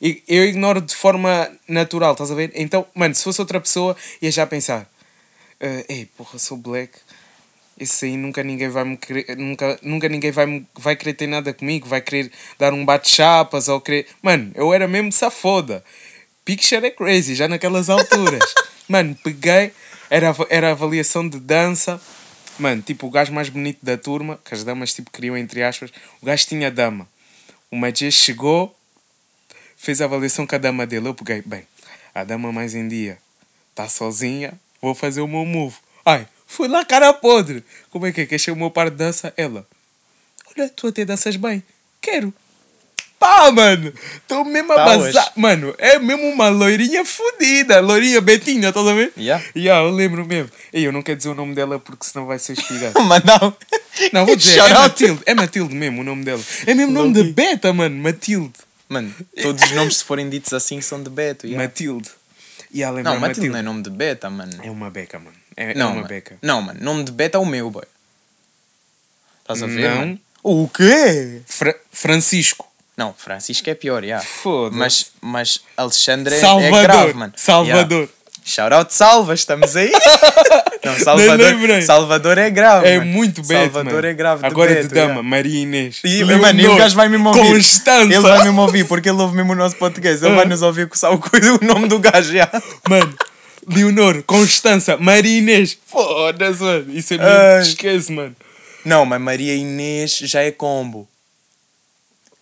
E eu ignoro de forma natural, estás a ver? Então, mano, se fosse outra pessoa, ia já pensar, "Ah, ei, porra, sou black, esse aí nunca ninguém vai me querer, nunca, nunca ninguém vai, me, vai querer ter nada comigo, vai querer dar um bate-chapas ou querer. Mano, eu era mesmo safoda. Picture é crazy, já naquelas alturas. [laughs] Mano, peguei, Era, era avaliação de dança. Mano, tipo, o gajo mais bonito da turma, que as damas tipo queriam entre aspas, o gajo tinha dama. O Majê chegou, fez a avaliação com a dama dele. Eu peguei, bem, a dama mais em dia está sozinha, vou fazer o meu move. Ai, fui lá, cara podre. Como é que é? Quer ser o meu par de dança? Ela, olha, tu até danças bem. Quero. Pá, mano, estou mesmo a Tá bazar. Mano, é mesmo uma loirinha fodida. Loirinha Betinha, estás a ver? Yeah. Yeah, eu lembro mesmo. E eu não quero dizer o nome dela porque senão vai ser espigado. [laughs] Mas não. Não, vou dizer, é. Matilde. É Matilde mesmo o nome dela. É mesmo nome de beta, mano. Matilde. Mano, todos os nomes, se forem ditos assim, são de Beto. yeah. Matilde. E ela lembra Não, Matilde não é Matilde. nome de beta, mano. É uma beca, mano. É, Não, é uma mano. beca. Não, mano. Nome de beta é o meu, boy. Estás a ver? Não. mano? O quê? Fra- Francisco. Não, Francisco é pior, já. Foda-se. Mas, mas Alexandre é, Salvador. é grave, mano. Salvador. Yeah. Shout out Salva, estamos aí. [laughs] Não, Salvador. Salvador é grave. É mano. muito beto, Salvador mano. é grave. Agora Beto, de dama, yeah. Maria Inês. E, mano, e o gajo vai mesmo ouvir. Constança. Ele vai mesmo ouvir, porque ele ouve mesmo o nosso podcast. Ele Ah. vai nos ouvir com o nome do gajo, já. Mano, Leonor, Constança, Maria Inês. Foda-se, mano. Isso é Ai. muito. Esquece, mano. Não, mas Maria Inês já é combo.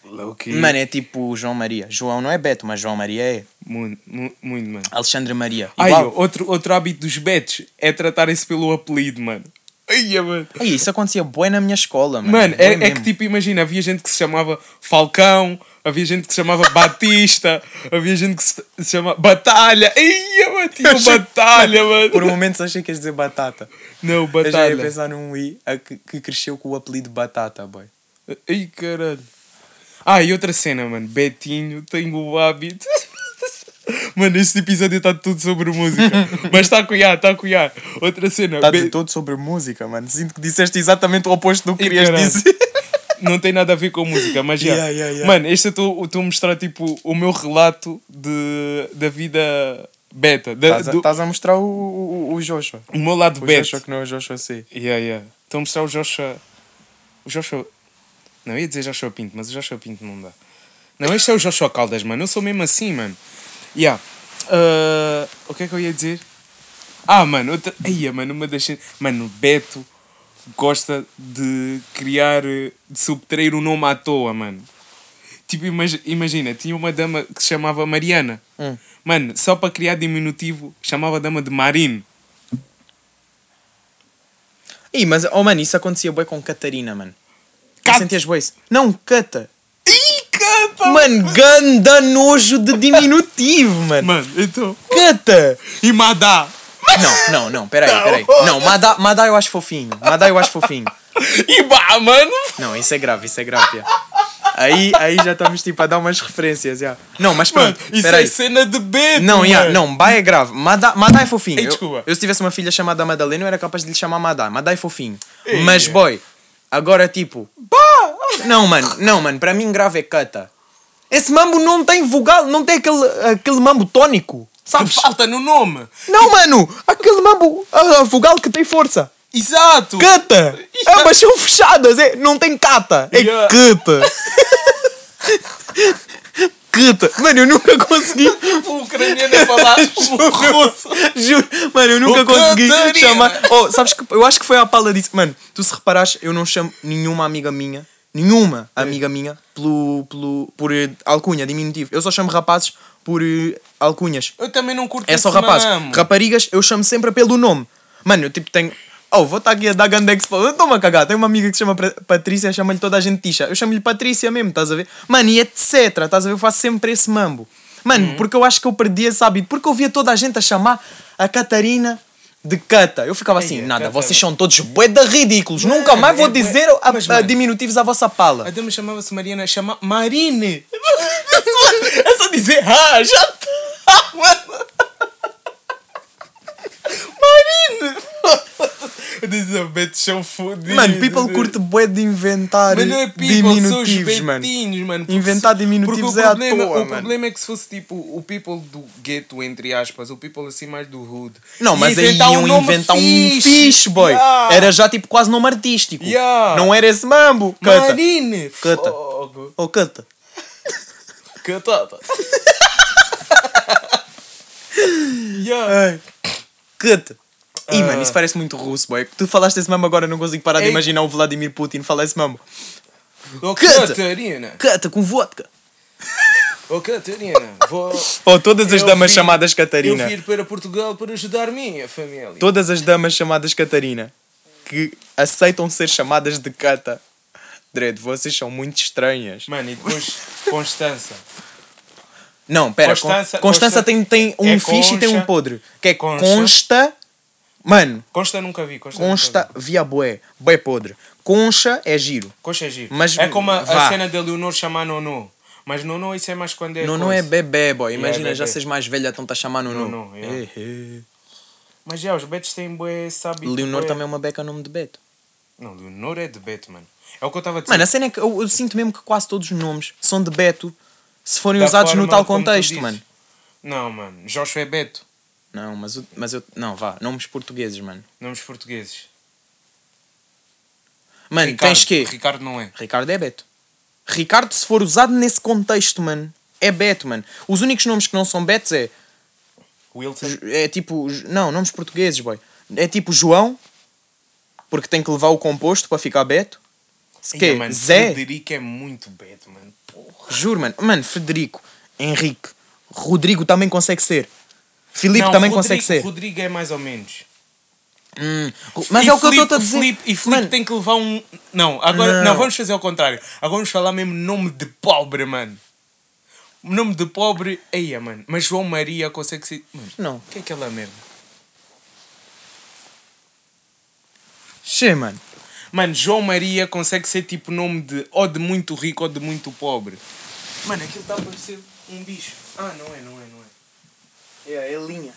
Louco. Mano, é tipo João Maria. João não é Beto, mas João Maria é. Muito, mu- muito, mano. Alexandre Maria. Ai, Igual. outro, outro hábito dos betos é tratarem-se pelo apelido, mano. Ai, mano. Ai, isso acontecia bué na minha escola, mano. Mano, é, é que tipo, imagina, havia gente que se chamava Falcão, havia gente que se chamava [laughs] Batista, havia gente que se chamava Batalha. Ai, mano, tinha achei- Por Batalha, mano. um momento achei que ias dizer batata. Não, Eu já ia Batalha. pensar num I que cresceu com o apelido Batata, boy. Ai, caralho. Ah, e outra cena, mano. Betinho tem o hábito. Mano, este episódio está tudo sobre música. Mas está a cuidar, está a cuidar. Outra cena. Está Be- de todo sobre música, mano. Sinto que disseste exatamente o oposto do que querias caralho. dizer. [laughs] Não tem nada a ver com música, mas já. Yeah, yeah, yeah. Mano, este eu estou a mostrar tipo o meu relato de, da vida beta. Estás a- do, a mostrar o, o, o Joshua. o meu lado O beta. Joshua que não é o Joshua C. Yeah, yeah. Estou a mostrar o Joshua. O Joshua. Não, ia dizer Joshua Pinto, mas o Joshua Pinto não dá. Não, este é o Joshua Caldas, mano. Eu sou mesmo assim, mano. Yeah. Ah, o que é que eu ia dizer? Ah, mano, outra. Aí, mano, uma das. Mano, Beto gosta de criar. de subtrair um nome à toa, mano. Tipo, imag- imagina, tinha uma dama que se chamava Mariana. Hum. Mano, só para criar diminutivo, chamava a dama de Marine. Ih, mas, oh mano, isso acontecia bué com Catarina, mano. Cat- Sentias isso? Não, Cata. Mano, ganda nojo de diminutivo, [laughs] mano. Mano, então. Cata. E Madá. Não, não, não, peraí, peraí. Não, Madá, Madá eu acho fofinho. Madá eu acho fofinho. [laughs] E Bá, mano. Não, isso é grave, isso é grave. Aí, aí já estamos tipo a dar umas referências. já. Não, mas Mano, pronto, isso peraí. é cena de Beto. Não, mano. yeah, não, Bá é grave. Madá, Madá é fofinho. Ei, eu, desculpa. eu se tivesse uma filha chamada Madalena, eu era capaz de lhe chamar Madá. Madá é fofinho. Ei. Mas, boy, agora tipo. Bá! Não, mano, não, mano, para mim grave é cata. Esse mambo não tem vogal, não tem aquele, aquele mambo tónico. Sabe, Sabes? falta no nome. Não, mano, aquele mambo, a, vogal que tem força. Exato. Cata! Ambas são fechadas, é, não tem cata, é Yeah. cata. Cata. Mano, eu nunca consegui. O [laughs] ucraniano a falar [laughs] russo. Juro, mano, eu nunca O consegui Catarina. chamar. Oh, sabes que eu acho que foi a Paula disse, mano, tu se reparares, eu não chamo nenhuma amiga minha, nenhuma amiga minha, pelo, pelo, por eh, alcunha, diminutivo. Eu só chamo rapazes por eh, alcunhas. Eu também não curto É só rapazes. Raparigas, eu chamo sempre pelo nome. Mano, eu tipo tenho. Oh, vou estar aqui a dar Gandex para. Eu estou-me a cagar. Tenho uma amiga que se chama Patrícia, chama-lhe toda a gente Tisha. Eu chamo-lhe Patrícia mesmo, estás a ver? Mano, e etc. Estás a ver? Eu faço sempre esse mambo. Mano, Uhum. porque eu acho que eu perdi esse hábito. Porque eu via toda a gente a chamar a Catarina de Cata. Eu ficava assim, Ei, nada, Cata, vocês mano. são todos de ridículos. Mano, Nunca mais vou é dizer a, Mas, a mano, diminutivos à vossa pala. A dama chamava-se Mariana, chama Marine. [laughs] É só dizer, ah, já tá, mano. Disse, "Oh, são fodidos. Mano, people curte bué de inventar Mas não é people, são os diminutivos, mano. betinhos, mano. porque Inventar diminutivos é à problema, toa, O mano. problema é que se fosse tipo o people do gueto, entre aspas, o people assim mais do hood. Não, mas aí iam nome inventar um fixe. fixe, boy. Yeah. Era já tipo quase nome artístico. Yeah. Não era esse mambo. Cata. Marine. Cata. Fogo. Oh, cata. Catata. [laughs] yeah. Ai. Cata. Ih, Ah. mano, isso parece muito russo, boy. Tu falaste esse mesmo agora, não consigo parar de Ei. imaginar o Vladimir Putin falar esse mesmo. Oh. Catarina! Cata com vodka. Oh, Catarina! Vou... Oh, todas as Eu damas chamadas Eu Catarina. vim para Portugal para ajudar minha família. Todas as damas chamadas Catarina que aceitam ser chamadas de Cata. Dredd, vocês são muito estranhas. Mano, e depois Constança. Não, pera, Constança- Constança, Constança tem, tem um é fixe e tem um podre. Que é Concha. consta. Mano, Consta nunca vi. Consta, consta Nunca vi. via bué. Bué podre. Concha é giro. Concha é giro. Mas é como a, a cena de Leonor chamar Nono. Mas Nono isso é mais quando é. coisa. é bebê, boy. Yeah, Imagina, é já seres mais velha, estão-te a chamar no Não, não. não, yeah. Eh, eh. Mas já, os betos têm bué, sabe? Leonor bué- também é uma beca nome de Beto. Não, Leonor é de Beto, mano. É o que eu estava a dizer. Mano, a cena é que eu, eu sinto mesmo que quase todos os nomes são de Beto se forem Da usados no tal contexto, mano. Não, mano. Joshua é Beto. Não, mas, o- mas eu. Não, vá, nomes portugueses, mano. Nomes portugueses. Mano, Ricardo. tens quê? Ricardo não é. Ricardo é Beto. Ricardo, se for usado nesse contexto, mano, é Beto, mano. Os únicos nomes que não são Betos é. Wilson. É tipo. Não, nomes portugueses, boy. É tipo João, porque tem que levar o composto para ficar Beto. Se quê? mano, Zé? Frederico é muito Beto, mano. Porra. Juro, mano. Mano, Frederico, Henrique, Rodrigo também consegue ser. Filipe Não, também Rodrigo- consegue ser. Rodrigo é mais ou menos. Hum, Mas E é o que eu estou a dizer. E Filipe Mano, tem que levar um. Não, agora. Não. Não. vamos fazer ao contrário. Agora vamos falar mesmo nome de pobre, mano. Nome de pobre. Eia, mano. Mas João Maria consegue ser. Mano, Não. o que é aquela merda? Che, mano. Mano, João Maria consegue ser tipo nome de ou de muito rico ou de muito pobre. Mano, aquilo está a parecer um bicho. Ah, não é, não é, não é. É, é linha.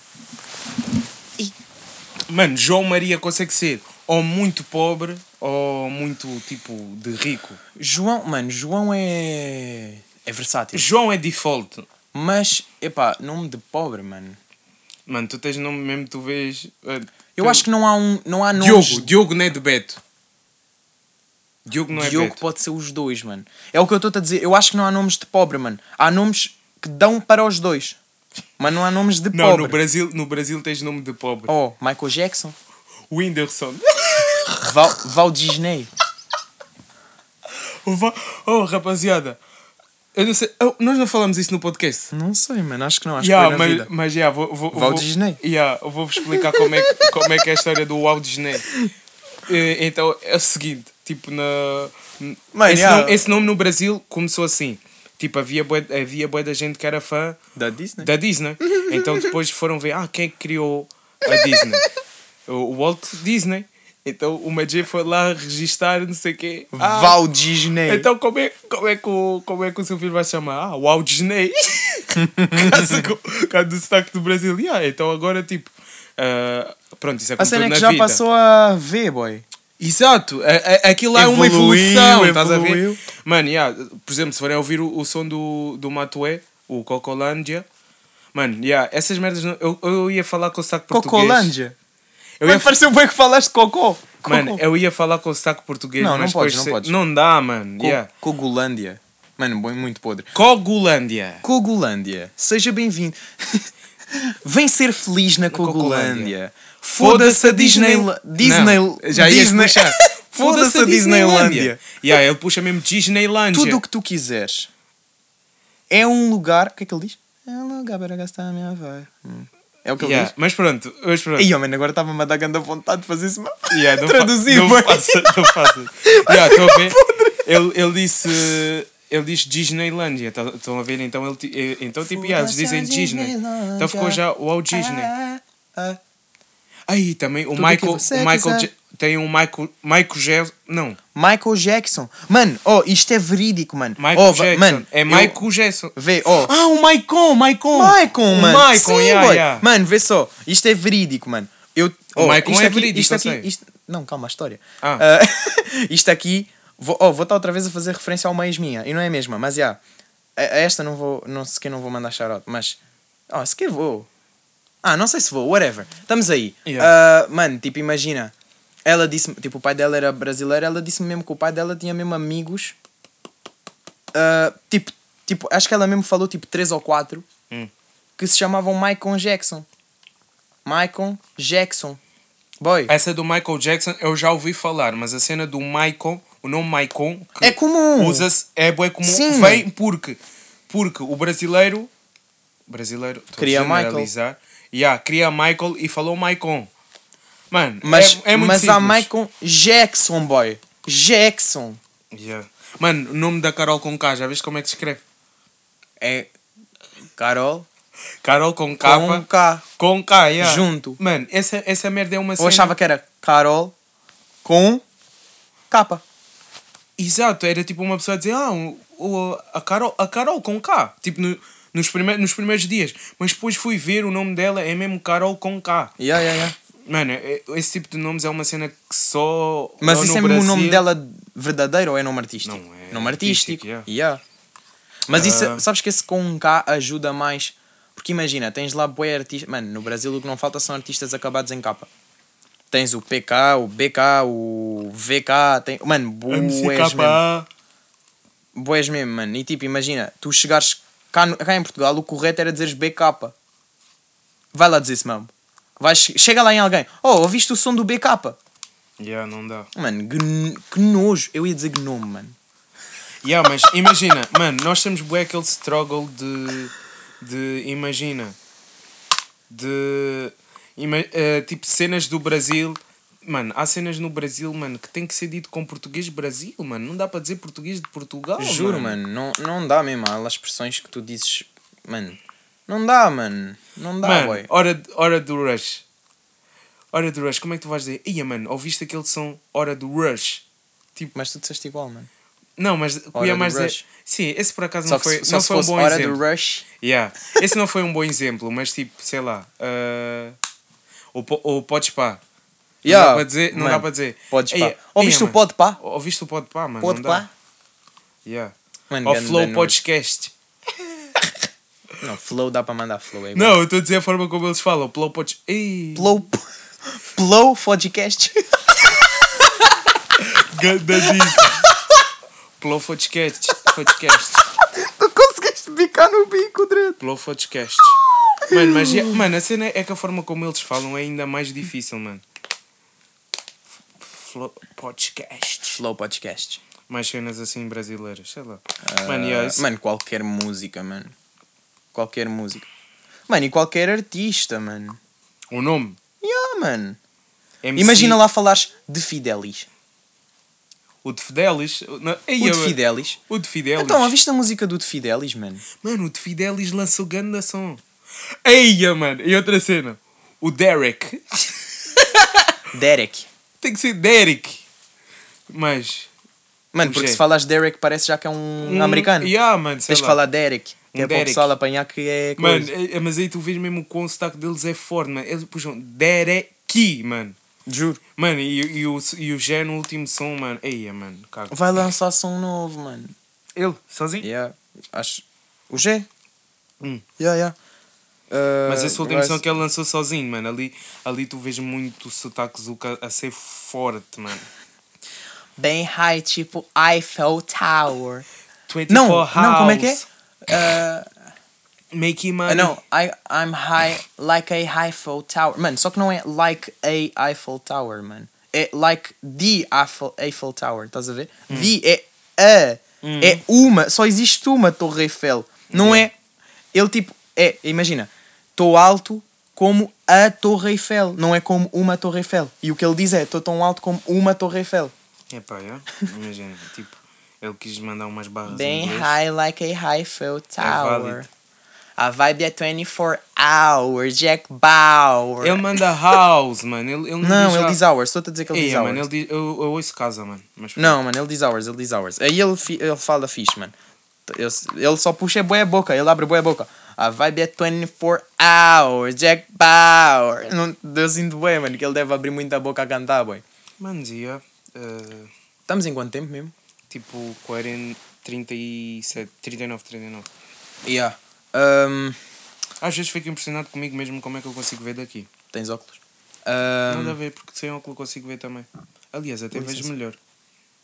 Mano, João Maria consegue ser ou muito pobre ou muito tipo de rico. João, mano, João é. É versátil. João é default. Mas, epá, nome de pobre, mano. Mano, tu tens nome mesmo, tu vês. eh, Eu tu- acho que não há um. Não há nomes. Diogo, Diogo não é de Beto. Diogo não é Diogo Beto. pode ser os dois, mano. É o que eu estou a dizer. Eu acho que não há nomes de pobre, mano. Há nomes que dão para os dois. Mas não há nomes de Não, pobre. no Brasil, no Brasil tens nome de pobre. Oh, Michael Jackson. Whindersson. Val, Val Disney. Oh, rapaziada. Eu não sei. oh, nós não falamos isso no podcast. Não sei, mano. Acho que não. Acho Yeah, que foi mas, vida. mas yeah, vou, vou, Walt vou, Disney. Yeah, eu vou-vos explicar como é, que- [laughs] como é que é a história do Walt Disney. Então é o seguinte: tipo, na, Mano, esse, yeah. nome, esse nome no Brasil começou assim. Tipo, havia bué, havia bué da gente que era fã Da Disney? da Disney. [laughs] Então depois foram ver, ah, quem é que criou a Disney? O Walt Disney. Então o Majay foi lá registar, não sei o quê. Ah, Val Disney. então como é, como, é que o, como é que o seu filho vai se chamar? Ah, Walt Disney. [laughs] Caso causa do sotaque do Brasil. Yeah, então agora tipo. ah, pronto, isso é a cena é que já vida. passou a ver, boy. Exato, a- a- aquilo lá é uma Evoluiu, evolução, estás a ver? evoluiu. Mano, yeah, por exemplo, se forem ouvir o, o som do, do Matué, o Cocolândia, mano, yeah, essas merdas. não- Eu, eu ia falar com o sotaque português. Cocolândia. Eu Mano, ia, pareceu bem que falaste cocô. mano, Cocô. eu ia falar com o sotaque português, Não, não podes, não se- podes. não dá, mano. Co Yeah. Cogolândia. Mano, muito podre. Cogolândia. Cogolândia. Seja bem-vindo. [laughs] Vem ser feliz na Cogolândia. Foda-se a Disney. Disney. Não, já Disney. [laughs] Foda-se a Disneylândia. Yeah, ele puxa mesmo Disneylândia. Tudo o que tu quiseres. É um lugar. O que é que ele diz? É um lugar para gastar a minha voz. Hum. É o que ele Yeah, diz. Mas pronto, mas pronto. Ih, homem, agora estava-me a dar grande vontade de fazer isso. mal. [laughs] Yeah, [laughs] fa- Traduzir, não faça, não faça. Yeah, estão a ver? Ele, ele disse. Ele diz Disneylândia, tá- estão a ver? Então, ele, eh, então tipo, yeah, eles dizem Disney. Então ficou já o Walt Disney. Ah, ah. Aí também o Tudo Michael. O Michael quiser. Tem um Michael. Michael Jackson. Não, Michael Jackson. Mano, oh, isto é verídico, mano. Michael oh, Jackson. Mano, é eu- Michael Jackson. Vê, oh. Ah, o Maicon, Maicon. Maicon, O mano. Maicon, Sim, yeah, boy. yeah. Mano, vê só. Isto é verídico, mano. Eu, O Maicon isto é aqui- verídico, Isto aqui, isto- não, calma, a história. Ah. Ah, [laughs] isto aqui, vou, oh, vou estar outra vez a fazer referência a uma ex-minha. E não é a mesma, mas já. a, a esta não vou, não sequer não vou mandar shout mas. Oh, sequer vou. Ah, não sei se vou, whatever. Estamos aí. Yeah. Ah, mano, tipo, imagina. Ela disse tipo, o pai dela era brasileiro, ela disse mesmo que o pai dela tinha mesmo amigos. ah, tipo, tipo, acho que ela mesmo falou tipo três ou quatro Hum. que se chamavam Michael Jackson. Michael Jackson. Boy, Essa do Michael Jackson eu já ouvi falar, mas a cena do Michael, o nome que é comum. usa-se, é bué comum, Sim, vem porque, porque o brasileiro, brasileiro, estou a Cria Michael. yeah, cria Michael e falou Michael. Mano, Mas, é, é muito mas há simples. Michael Jackson, boy. Jackson. Yeah. Mano, o nome da Carol com K, já viste como é que se escreve? É Carol Carol com K, com K. com K, yeah. Junto. Mano, essa, essa merda é uma Eu cena... achava que era Carol com K. Exato, era tipo uma pessoa a dizer, ah, o, o- a, Carol, a Carol com K, tipo no, nos, prime nos primeiros dias. Mas depois fui ver o nome dela, é mesmo Carol com K. Yeah, yeah, yeah. Mano, é- esse tipo de nomes é uma cena que só. Mas isso é mesmo o nome Brasil- dela verdadeiro ou é nome artístico? Não, é nome artístico. artístico, yeah. Yeah. Mas isso, Ah. sabes que esse com um K ajuda mais. Porque imagina, tens lá bué artistas. Mano, no Brasil o que não falta são artistas acabados em capa. Tens o PK, o BK, o VK, tem. Mano, boés mesmo. Boés mesmo, mano. E tipo, imagina, tu chegares cá, no- cá em Portugal, o correto era dizeres BK. Vai lá dizer isso mesmo. Vais, chega lá em alguém. Oh, ouviste o som do BK? Yeah, não dá. Mano, que, que nojo. Eu ia dizer gnome, mano. Yeah, mas imagina, mano, nós temos bué aquele struggle de. de. imagina. de. Eh, tipo cenas do Brasil. Mano, há cenas no Brasil, mano, que tem que ser dito com português Brasil, mano. Não dá para dizer português de Portugal. Juro, mano, não, não dá mesmo. Há expressões que tu dizes, mano, não dá, mano. Não dá, Mano, boy. hora, hora do Rush. Hora do Rush, como é que tu vais dizer? Ia, mano, ouviste aquele som Hora do Rush? Mas tu disseste igual, mano. Não, mas o Hora ia mais dizer. Sim, esse por acaso Só não foi, não foi um bom hora exemplo. do rush. Yeah. Esse não foi um bom exemplo, mas tipo, sei lá. Uh... Ou, ou podes pá. Não Yeah, dá para dizer. Não dá para dizer. Podes Ei, pá. ei, Ouviste o mano, pod pá? Ouviste o pod pá, mano? Pod não dá. pá? Yeah. Ou Flow. Podcast. [laughs] Não, flow dá para mandar flow. É igual. Não, eu estou a dizer a forma como eles falam. Flow Podcast. Flow. Flow podcast. [laughs] ganda dica. Flow Podcast. Podcast. [laughs] tu conseguiste bicar no bico, Dredo. Flow Podcast. Mano, mas yeah, mano, a cena é que a forma como eles falam é ainda mais difícil, mano. Flow Podcast. Flow podcast. Mais cenas assim brasileiras, sei lá. Ah, Mano, yeah, isso- Mano, qualquer música, mano. Qualquer música. Mano, e qualquer artista, mano. o nome. Yeah, mano. MC, Imagina lá falares de Fidelis. O de Fidelis. Não, ei, O de Fidelis. O de Fidelis. Então, ouviste a música do de Fidelis, mano? Mano, o de Fidelis lançou ganda som. Eia, mano. E outra cena. O Derek. [laughs] Derek. Tem que ser Derek. Mas. Mano, porque se falas Derek parece já que é um, americano. Yeah, mano. sei Tens lá. falar Derek. Que Um é para o pessoal apanhar que é Mano, coisa. é- mas aí tu vês mesmo o sotaque deles é forte, mano. Eles puxam Derek, mano. Juro. Mano, e, e, o, e o Gé no último som, mano. Eia, mano. Cago. Vai lançar som novo, mano. Ele, sozinho? Yeah. Acho... O G? Hum. Yeah, yeah. Uh, Mas esse último vai- som que ele lançou sozinho, mano. Ali, ali tu vês muito o sotaque Zuka a ser forte, mano. Bem high, tipo Eiffel Tower. 24 Não, House. não, como é que é? Uh, Make him Ah, money. não, I, I'm high like a Eiffel Tower. Mano, só que não é like a Eiffel Tower, mano. É like the Eiffel, Eiffel Tower, estás a ver? Hum. The é a. É uma, só existe uma Torre Eiffel. Não é. Ele tipo, é, imagina, estou alto como a Torre Eiffel, não é como uma Torre Eiffel. E o que ele diz é, estou tão alto como uma Torre Eiffel. É pá, é? Imagina, tipo, ele quis mandar umas barras em Bem high like a Eiffel Tower. válido. a vibe é 24 hours, Jack Bauer. Ele manda house, mano. Ele, ele não, Não, diz ele diz hours, estou-te a dizer que ele diz Eia, hours. ele diz, eu, eu ouço casa, mano. Mas, Não, mano, ele diz hours, ele diz hours. Aí ele, ele fala fixe, mano. Ele, ele só puxa boa boca, ele abre boa boca. A vibe é 24 hours, Jack Bauer. Não, deu sinto bem, mano, que ele deve abrir muita boca a cantar, boy. Mano, dizia, eh, Estamos em quanto tempo mesmo? tipo, 40, 37, 39, 39. Yeah. Um, Às vezes fico impressionado comigo mesmo como é que eu consigo ver daqui. tens óculos? Nada a Um, ver, porque sem óculos consigo ver também. Aliás, até Com vejo licença. melhor.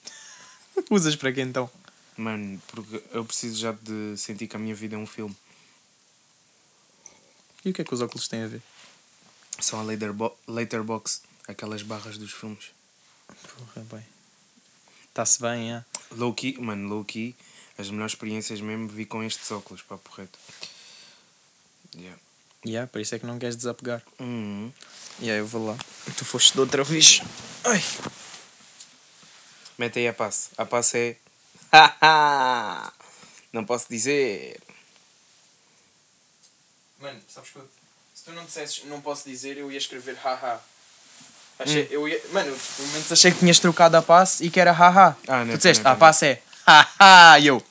[laughs] usas para quê então? Mano, porque eu preciso já de sentir que a minha vida é um filme. E o que é que os óculos têm a ver? São a Letterbo Letterbox. Aquelas barras dos filmes. Porra, bem. Está-se bem, é? Low key, mano, low key, as melhores experiências mesmo vi com estes óculos, papo reto. Yeah. Yeah, por isso é que não queres desapegar. Uhum. Yeah, eu vou lá. Tu foste de outra vez. Ai. Mete aí a passe. A passe é. [laughs] não posso dizer. Mano, sabes que eu- se tu não dissesses não posso dizer, eu ia escrever haha. Achei, eu ia, mano, pelo menos achei que tinhas trocado a passe e que era haha. Ah, não, tu disseste, a não. passe é haha, e eu.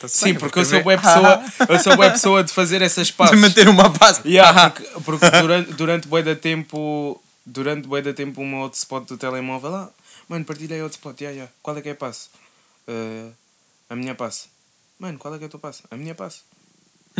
Tá-se Sim, porque eu sou escrever boa pessoa, eu sou boa pessoa de fazer essas [laughs] De passes. meter uma passe. Yeah, porque, porque durante, durante bué da tempo, durante bué da tempo meu hotspot do telemóvel, ah, mano, partilhei hotspot, yeah, yeah. qual é que é a passe? Eh, a minha passe. Mano, qual é que é a tua passe? A minha passe.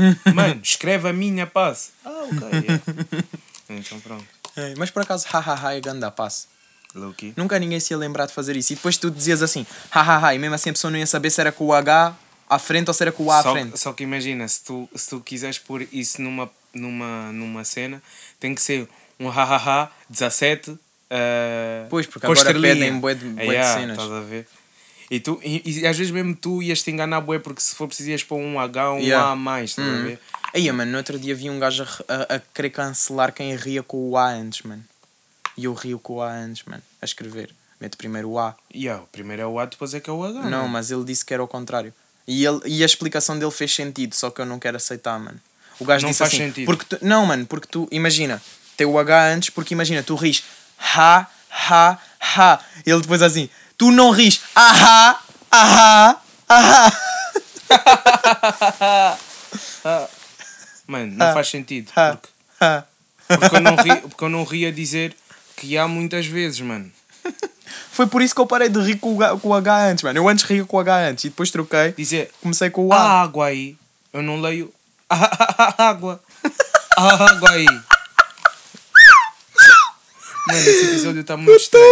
[laughs] Mano, [laughs] escreve a minha passe. Ah, ok, yeah. [laughs] Então pronto. Ei, Mas por acaso, hahaha é ganda passe. Low key. Nunca ninguém se ia lembrar de fazer isso. E depois tu dizias assim, hahaha, e mesmo assim a pessoa não ia saber se era com o H à frente ou se era com o A à Só, frente. só que imagina, se tu, se tu quiseres pôr isso numa, numa, numa cena, tem que ser um hahaha 17. Uh, Pois, porque agora estrelinha. pedem bué de- bué de Yeah, cenas. Estás a ver? E, tu, e, e às vezes mesmo tu ias te enganar bué porque se for preciso ias pôr um H um Yeah. A a mais, estás a Hum. ver? Aí, mano, no outro dia vi um gajo a, a, querer cancelar quem ria com o A antes, mano. E eu rio com o A antes, mano, a escrever. Mete primeiro o A. Yeah, o primeiro é o A, depois é que é o H. Não, mano. mas ele disse que era o contrário. E, ele, e a explicação dele fez sentido, só que eu não quero aceitar, mano. O gajo Não disse faz assim, sentido. porque tu, não, mano, porque tu, imagina, tem o H antes, porque imagina, tu ris ha, ha, ha. Ele depois assim, tu não ris ahá, ahá, ahá. [laughs] Mano, não faz sentido. Porque, porque, eu não ri, porque eu não ri a dizer que há muitas vezes, mano. [laughs] Foi por isso que eu parei de rir com o, H, com o H antes, mano. Eu antes ria com o H antes e depois troquei, Dizer comecei com o há A. água aí. Eu não leio. [laughs] Há água. Há água aí. Mano, esse episódio está muito estranho.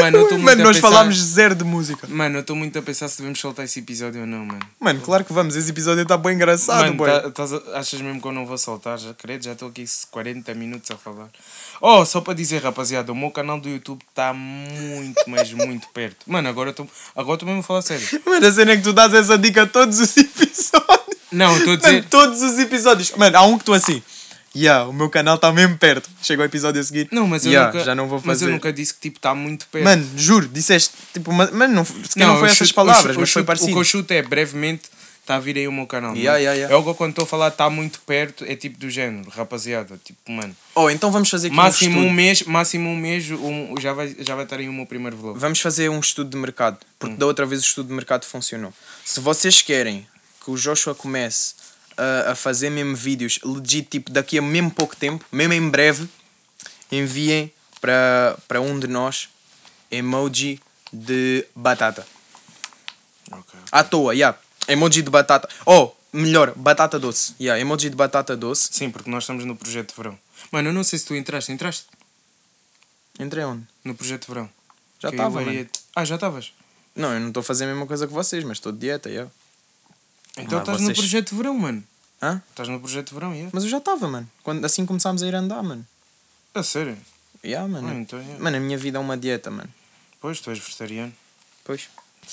Mano, eu estou muito Mano, nós pensar... falámos zero de música. Mano, eu estou muito a pensar se devemos soltar esse episódio ou não, mano. Mano, claro que vamos, esse episódio está bem engraçado, Mano, tá- tás achas mesmo que eu não vou soltar? Já credo, já estou aqui 40 minutos a falar. Oh, só para dizer, rapaziada, o meu canal do YouTube está muito, mas muito perto. Mano, agora estou agora estou mesmo a falar sério. Mano, a cena é que tu dás essa dica a todos os [laughs] episódios. Não, estou a Mano, dizer. todos os episódios. Mano, há um que tu assim. Yeah, o meu canal está mesmo perto. Chega o episódio a seguir. Não, mas eu, Yeah, nunca, já não vou mas fazer. eu nunca disse que tipo está muito perto. Mano, juro, disseste. Tipo, mas- mano, não, se não, eu foi essas palavras, eu chu- mas foi chuto- O parecido. que eu chuto é brevemente está a vir aí o meu canal. Yeah, yeah, yeah. É algo quando estou a falar está muito perto, é tipo do género, rapaziada. Tipo, mano. Oh, então vamos fazer aqui Máximo um um mês, máximo um mês um, já, vai, já vai estar aí o meu primeiro vlog. Vamos fazer um estudo de mercado. Porque Hum. da outra vez o estudo de mercado funcionou. Se vocês querem que o Joshua comece a, a fazer mesmo vídeos legit, tipo daqui a mesmo pouco tempo, mesmo em breve, enviem para, um de nós emoji de batata. Ok. À toa, yeah. Emoji de batata. Oh, melhor, batata doce. Yeah, emoji de batata doce. Sim, porque nós estamos no projeto de verão. Mano, eu não sei se tu entraste. Entraste Entrei onde? no projeto de verão? Já estava, mano. Ah, já estavas? Não, eu não estou a fazer a mesma coisa que vocês, mas estou de dieta, yeah. Então estás no vocês- projeto de verão, mano. Hã? Estás no projeto de verão, yeah. Mas eu já estava, mano. Quando, assim começámos a ir andar, mano. A sério? Yeah, mano. Ah, então, yeah. Mano, a minha vida é uma dieta, mano. Pois, tu és vegetariano. Pois.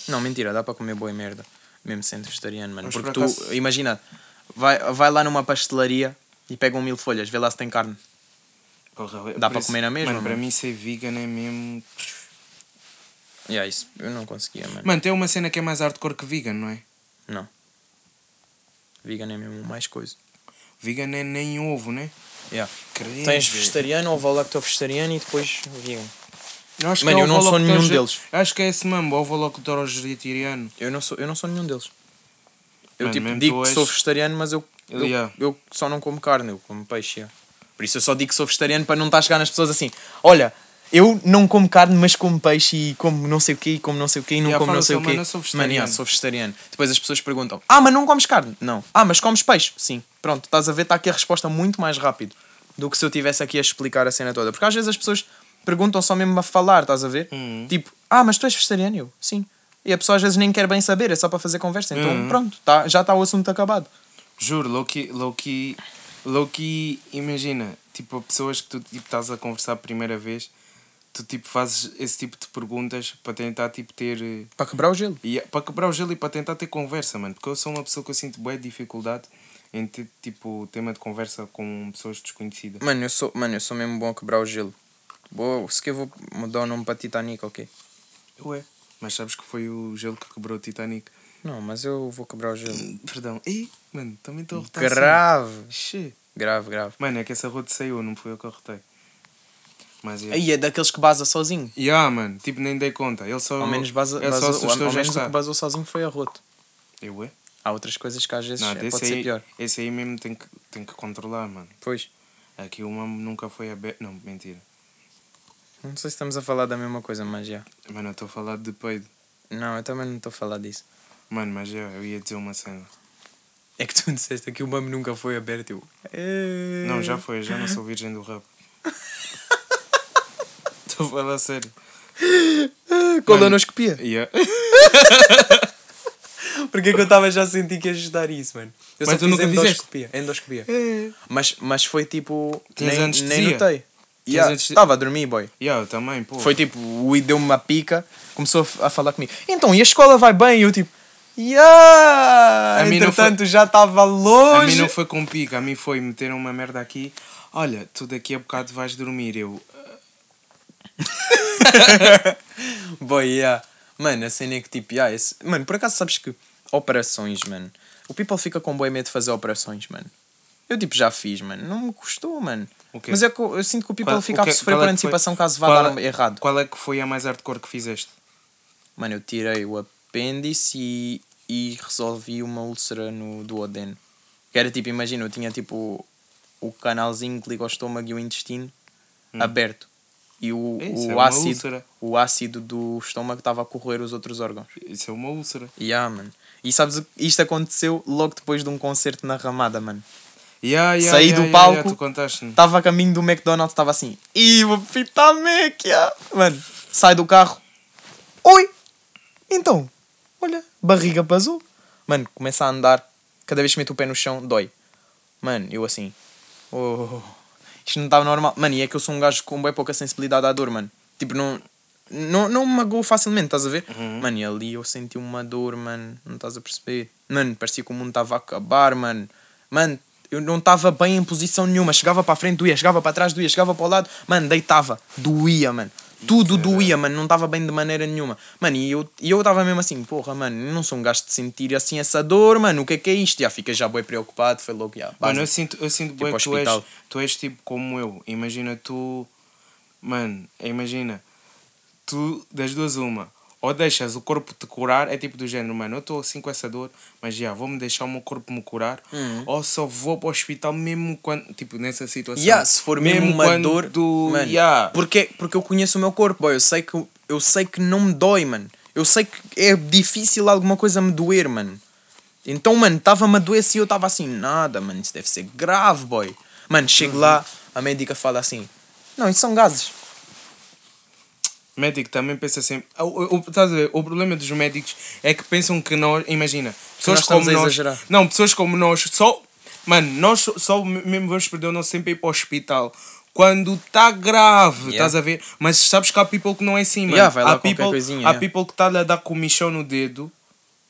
Não, mentira, dá para comer boa merda. Mesmo sendo vegetariano, mano. Mas Porque por tu, acaso- imagina, vai, vai lá numa pastelaria e pega um mil folhas, vê lá se tem carne. Porra, Dá para isso- comer na mesma, Mano, para mano. mim ser vegan é mesmo... Yeah, isso eu não conseguia, mano. Mano, tem uma cena que é mais hardcore que vegan, não é? Não. Vegan é mesmo mais coisa. Vegan é nem ovo, né? Yeah. Tens vegetariano, ovo lacto vegetariano e depois vegan. Eu acho Mano, que é eu não sou nenhum deles. Acho que é esse mesmo, ovo lactose Eu não sou, eu não sou nenhum deles. Eu Mano, tipo, digo que és- sou vegetariano, mas eu, eu, Yeah. eu só não como carne, eu como peixe. yeah. Por isso eu só digo que sou vegetariano para não estar a chegar nas pessoas assim. Olha, eu não como carne, mas como peixe e como não sei o quê, e como não sei o quê, e não Yeah, como não sei o quê. mano, eu sou vegetariano. yeah, sou vegetariano. Depois as pessoas perguntam: Ah, mas não comes carne? Não. Ah, mas comes peixe? Sim. Pronto, estás a ver, está aqui a resposta muito mais rápido do que se eu tivesse aqui a explicar a cena toda. Porque às vezes as pessoas perguntam só mesmo a falar, estás a ver? Uhum. Tipo, ah, mas tu és vegetariano? Eu, sim. E a pessoa às vezes nem quer bem saber, é só para fazer conversa. Então, Uhum. pronto, tá, já está o assunto acabado. Juro, low-key, low-key, low-key, imagina, tipo, pessoas que tu tipo, estás a conversar a primeira vez, tu tipo fazes esse tipo de perguntas para tentar tipo ter. eh, Para quebrar o gelo. e, para quebrar o gelo e para tentar ter conversa, mano. Porque eu sou uma pessoa que eu sinto boa dificuldade em ter tipo tema de conversa com pessoas desconhecidas. Mano, eu sou, mano, eu sou mesmo bom a quebrar o gelo. Boa, se que eu vou mudar o nome para Titanic, ok? Ué, mas sabes que foi o gelo que quebrou o Titanic? Não, mas eu vou quebrar o gelo. [laughs] Perdão. Ei, mano, também estou a rotar. Grave. Xê. Grave, grave. Mano, é que essa rota saiu, não foi eu que arrotei. Mas é. Aí é daqueles que baza sozinho. Yeah, mano, tipo, nem dei conta. Ele só. Ao menos, baza, ele basou, só ao já menos o que basou sozinho foi a roto. Eu, é? Há outras coisas que às vezes Não, é, pode ser aí, pior. esse aí mesmo tem que, tem que controlar, mano. Pois. Aqui o mamo nunca foi aberto. Não, mentira. Não sei se estamos a falar da mesma coisa, mas já. Mano, eu estou a falar de peido. Não, eu também não estou a falar disso. Mano, mas já, eu ia dizer uma cena. É que tu [laughs] disseste que o mamo nunca foi aberto. Eu... "Eh." Não, já foi, já não sou virgem do rap. [laughs] Estou a falar sério. Colonoscopia. Yeah. [laughs] Porque que eu estava já a sentir que ia ajudar isso, mano. Eu Mas só tu fiz nunca fizeste? endoscopia. Endoscopia. Mas, mas foi tipo. Tinhas nem, anestesia? nem notei. Tinhas Yeah? Estava a dormir, boy. Yeah, eu também, pô. Foi tipo, o I deu-me uma pica, começou a, falar comigo. Então, e a escola vai bem? E eu tipo, yeah! A Entretanto, já estava longe. A mim não foi com pica, a mim foi meter uma merda aqui. Olha, tu daqui a bocado vais dormir. Eu. [laughs] Boy, yeah. Mano, a cena é que tipo, yeah, esse... Mano, por acaso sabes que operações, mano. O people fica com boi medo de fazer operações, mano. Eu tipo já fiz, mano. Não me custou, mano. O quê? Mas é que eu, eu sinto que o people Qual- fica o que- a sofrer por é que foi- antecipação caso vá qual dar é- errado. Qual é que foi a mais hardcore que fizeste? Mano, eu tirei o apêndice e, e resolvi uma úlcera no duodeno. Que era tipo, imagina, eu tinha tipo o canalzinho que liga ao estômago e o intestino aberto. E o, Isso é o, uma ácido, úlcera. o ácido do estômago estava a corroer os outros órgãos. Isso é uma úlcera. Yeah, mano. E sabes, isto aconteceu logo depois de um concerto na Ramada, mano. Yeah, yeah, Saí yeah, do palco. Estava a caminho do McDonald's, estava assim, ih, vou pitar Mac, yeah. Mano, sai do carro. Oi! Então, olha, barriga basou. Mano, começa a andar, cada vez que meto o pé no chão, dói. Mano, eu assim, oh, isto não estava normal. Mano, e é que eu sou um gajo com bem pouca sensibilidade à dor, mano. Tipo, não, não, não me magoo facilmente, estás a ver? Mano, e ali eu senti uma dor, mano, não estás a perceber? Mano, parecia que o mundo estava a acabar, mano. Mano, eu não estava bem em posição nenhuma. Chegava para a frente, doía. Chegava para trás, doía. Chegava para o lado, mano, deitava. Doía, mano. Tudo doía, mano. Não estava bem de maneira nenhuma. Mano, e eu e eu estava mesmo assim, porra, mano, não sou um gajo de sentir assim essa dor, mano. O que é que é isto? Já fica já bem preocupado. Foi logo, já. Mano, eu sinto, eu sinto Tipo bué que tu és, tu és tipo como eu. Imagina tu. Mano, imagina. Tu, das duas, uma. Ou deixas o corpo te curar, é tipo do género, mano, eu estou assim com essa dor, mas já, vou-me deixar o meu corpo me curar. Uhum. Ou só vou para o hospital mesmo quando. Tipo, nessa situação. Yeah, se for mesmo, uma quando dor, Do, mano, yeah. porque, porque eu conheço o meu corpo, boy, eu sei que eu sei que não me dói, mano. Eu sei que é difícil alguma coisa me doer, mano. Então, mano, estava-me a doer e eu estava assim, nada, mano, isso deve ser grave, boy. Mano, chego lá, a médica fala assim: "Não, isso são gases". Médico também pensa sempre. O, o, o- estás a ver? O problema dos médicos é que pensam que nós. Imagina, pessoas nós como a nós. exagerar. Não, pessoas como nós só. Mano, nós só- mesmo vamos perder o nosso tempo a ir para o hospital. Quando está grave, Yeah. estás a ver? Mas sabes que há people que não é assim, mano. Yeah, há people, há yeah. people que está a dar comichão no dedo,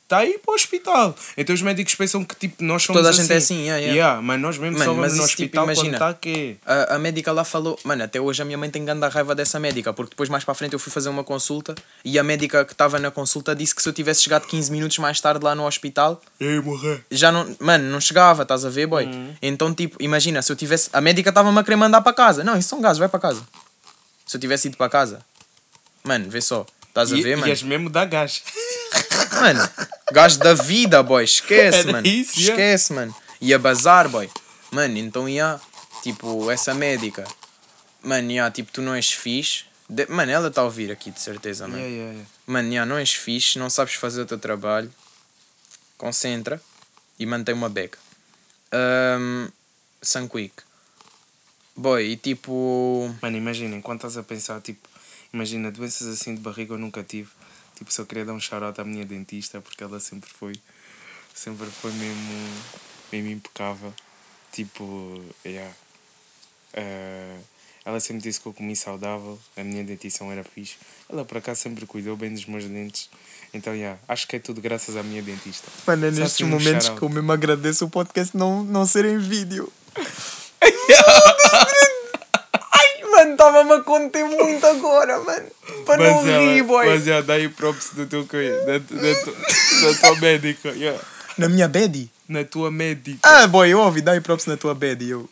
está aí para o hospital. Então os médicos pensam que tipo, nós somos Toda a assim. gente é assim, yeah, yeah. mas nós mesmo Mano, só vamos no tipo, hospital quando imagina. está quê? A, a médica lá falou, mano, até hoje a minha mãe tem grande raiva dessa médica, porque depois mais para a frente eu fui fazer uma consulta e a médica que estava na consulta disse que se eu tivesse chegado 15 minutos mais tarde lá no hospital, Ei, morrer. já não, mano, não chegava, estás a ver, boy? Então, tipo, imagina, se eu tivesse, a médica estava-me a querer mandar para casa. Não, isso são gases, vai para casa. Se eu tivesse ido para casa, mano, vê só, estás a ver, e mano? és mesmo da gás. [laughs] Mano, gajo da vida, boy, esquece, Era [laughs] mano. isso, yeah. esquece, mano. Ia bazar, boy. Mano, então ia, tipo, essa médica, mano, ia, tipo, tu não és fixe. De- Mano, ela está a ouvir aqui, de certeza, mano. Yeah, yeah, yeah. Mano, já não és fixe, não sabes fazer o teu trabalho. Concentra e mantém uma beca. Um, Sunquick. Boy, e tipo. Mano, imagina, enquanto estás a pensar, tipo, imagina, doenças assim de barriga eu nunca tive. Tipo, só queria dar um shout à minha dentista porque ela sempre foi, sempre foi mesmo, mesmo impecável. Tipo, yeah. Eh, Ela sempre disse que eu comi saudável, a minha dentição era fixe. Ela por acaso sempre cuidou bem dos meus dentes. Então, yeah, acho que é tudo graças à minha dentista. Mano, é Só nestes assim um momentos shout-out. que eu mesmo agradeço o podcast não, não ser em vídeo. [laughs] Estava-me a conter muito agora, mano. Para não ela- rir, boy. Mas já dá aí props do teu coisa, da, da, da tua médica. yeah. Na minha bed? Na tua médica. Ah, boy, eu ouvi, dá aí props na tua bed. e Eu...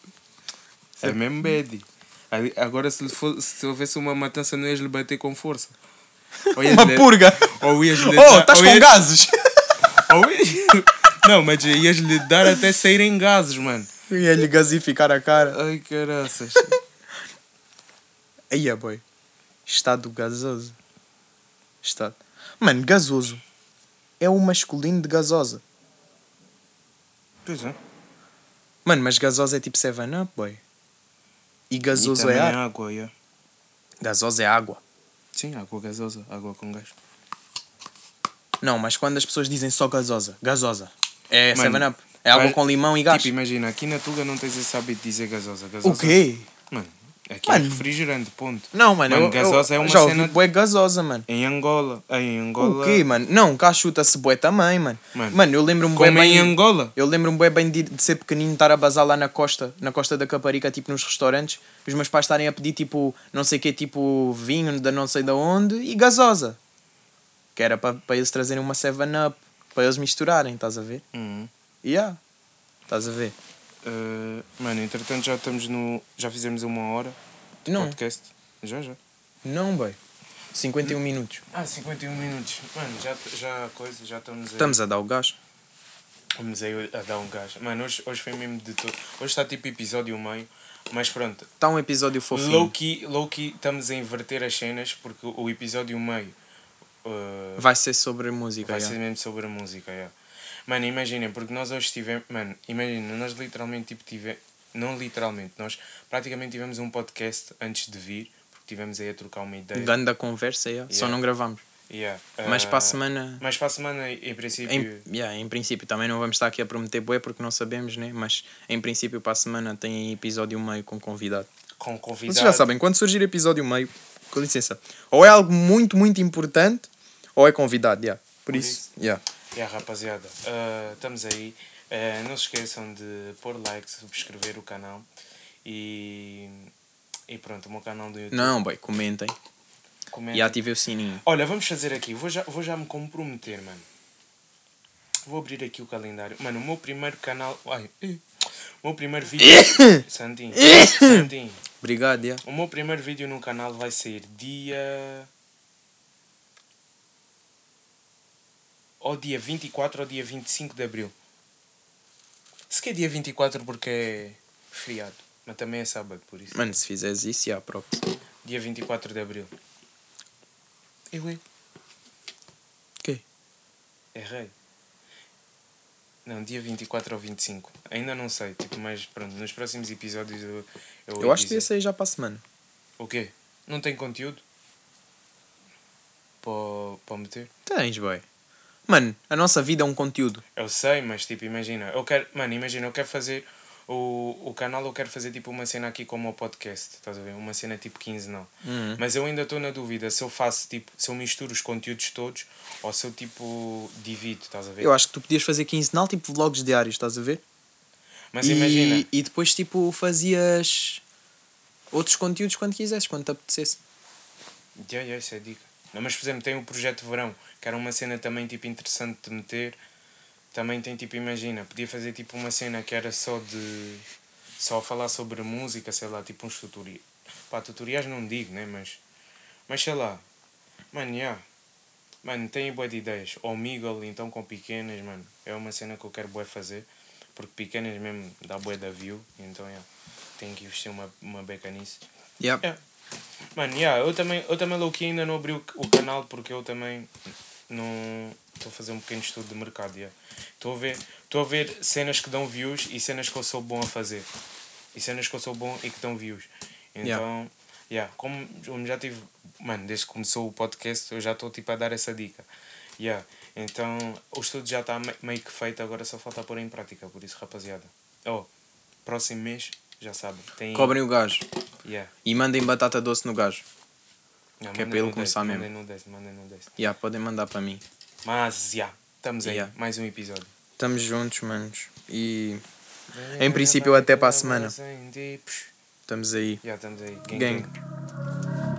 É mesmo bad. Ali- Agora, se, lhe for, se houvesse uma matança, não ias lhe bater com força. [laughs] Ou ias Uma lhe- purga. Ou ias lhe Oh, estás com ias- gases? [laughs] ou ias- [laughs] Não, mas ias lhe dar até saírem gases, mano. Eu ia-lhe gasificar a cara. Ai, caraças. Aí, boy. Estado gasoso. Estado. Mano, gasoso. É o masculino de gasosa. Pois é. Mano, mas gasosa é tipo 7-Up, boy. E gasoso e é ar. água, yeah. Gasosa é água. Sim, água gasosa, água com gás. Não, mas quando as pessoas dizem só gasosa, gasosa, é Mano, 7-Up. É água com limão e gás. Tipo, imagina, aqui na Tuga não tens esse hábito de dizer gasosa. gasosa o quê? Mano, aqui Mano. é refrigerante, ponto. Não, mano, Mano, eu, gasosa eu é uma já cena- bué gasosa, mano. Em Angola, em Angola... O quê, mano? Não, cá chuta-se bué também, mano. Mano, Mano, eu lembro-me bué em bem... Angola. Eu lembro-me bué bem de, de ser pequenino, estar a bazar lá na costa, na costa da Caparica, tipo nos restaurantes, os meus pais estarem a pedir tipo, não sei o quê, tipo vinho da não sei de onde e gasosa. Que era para eles trazerem uma 7-Up, para eles misturarem, estás a ver? Uhum. Yeah. Estás a ver? Uh, mano, entretanto já estamos no... Já fizemos uma hora de Não. podcast. Já, já. Não, boy. 51 minutos. Ah, 51 minutos. Mano, já, já coisa, já estamos aí. Estamos a dar o gás. Estamos aí a dar um gás. Mano, hoje, hoje foi mesmo de todo. Hoje está tipo episódio meio. Mas pronto. Está um episódio fofinho. Low-key, low-key estamos a inverter as cenas porque o episódio meio uh, Vai ser sobre música. vai yeah. ser mesmo sobre a música. Yeah. Mano, imaginem, porque nós hoje tivemos. Mano, imaginem, nós literalmente tipo tivemos. Não literalmente, nós praticamente tivemos um podcast antes de vir, porque tivemos aí a trocar uma ideia. Ganda conversa, yeah. só Yeah. não gravamos. Yeah. Mas Uh, para a semana. Mas para a semana, em princípio. Em, yeah, em princípio, também não vamos estar aqui a prometer bué porque não sabemos, né? Mas em princípio, para a semana tem episódio meio com convidado. Com convidado. Vocês já sabem, quando surgir episódio meio, com licença, ou é algo muito, muito importante, ou é convidado, yeah. Por Por isso, isso. yeah. Yeah, rapaziada, uh, estamos aí. Uh, não se esqueçam de pôr like, subscrever o canal e, e pronto, o meu canal do YouTube. Não, boy, comentem Comentem. e ativem o sininho. Olha, vamos fazer aqui, vou já, vou já me comprometer, mano. Vou abrir aqui o calendário. Mano, o meu primeiro canal. Ai, o meu primeiro vídeo. [coughs] Santinho, [coughs] Santinho. Obrigado, yeah. O meu primeiro vídeo no canal vai ser dia. Ou dia 24 ou dia 25 de abril. Se que é dia 24 porque é feriado. Mas também é sábado, por isso. Mano, se fizeres isso, yeah, props. Dia 24 de abril. Eu errei. Ok. Errei. Não, dia 24 ou 25. Ainda não sei. Tipo, mas pronto, nos próximos episódios eu. Eu, Eu acho que dizer. ia sair já para a semana. O quê? Não tem conteúdo? Para, para meter? Tens, boy. Mano, a nossa vida é um conteúdo. Eu sei, mas tipo, imagina, eu quero, mano, imagina, eu quero fazer o, o canal, eu quero fazer tipo uma cena aqui como o podcast, estás a ver? Uma cena tipo quinzenal. Uhum. Mas eu ainda estou na dúvida se eu faço tipo, se eu misturo os conteúdos todos ou se eu tipo divido, estás a ver? Eu acho que tu podias fazer quinzenal, tipo vlogs diários, estás a ver? Mas e, imagina, e depois, tipo, fazias outros conteúdos quando quisesses, quando te apetecesse. yeah, yeah, isso é dica. Não, mas por exemplo, tem o projeto Verão, que era uma cena também tipo interessante de meter. Também tem tipo, imagina, podia fazer tipo uma cena que era só de. só falar sobre música, sei lá, tipo uns tutoriais. Pá, tutoriais não digo, né? Mas. Mas sei lá. Mano, yeah. Mano, tem boa de ideias. Ou Miguel, então com pequenas, mano. É uma cena que eu quero bué fazer. Porque pequenas mesmo dá bué da view. Então, yeah. Tenho que investir uma, uma beca nisso. Yeah. É. Mano, yeah, eu também, eu também low-key ainda não abri o, o canal porque eu também não estou a fazer um pequeno estudo de mercado. yeah. Estou a ver, estou a ver cenas que dão views e cenas que eu sou bom a fazer. E cenas que eu sou bom e que dão views. Então, yeah. como, como já tive, mano, desde que começou o podcast, eu já estou tipo a dar essa dica. Yeah. Então, o estudo já está me- meio que feito, agora só falta pôr em prática, por isso, rapaziada. Oh, próximo mês, já sabem. Tem... Cobrem o gajo. Yeah. E mandem batata doce no gajo. Não, Que é para ele começar mesmo. Mandem no desse, mandem no desse. Yeah, podem mandar para mim. Mas, já, estamos aí. Yeah. Mais um episódio. Estamos juntos, manos. E em princípio até para a semana. Estamos aí. estamos aí. Gang, Gang. gang.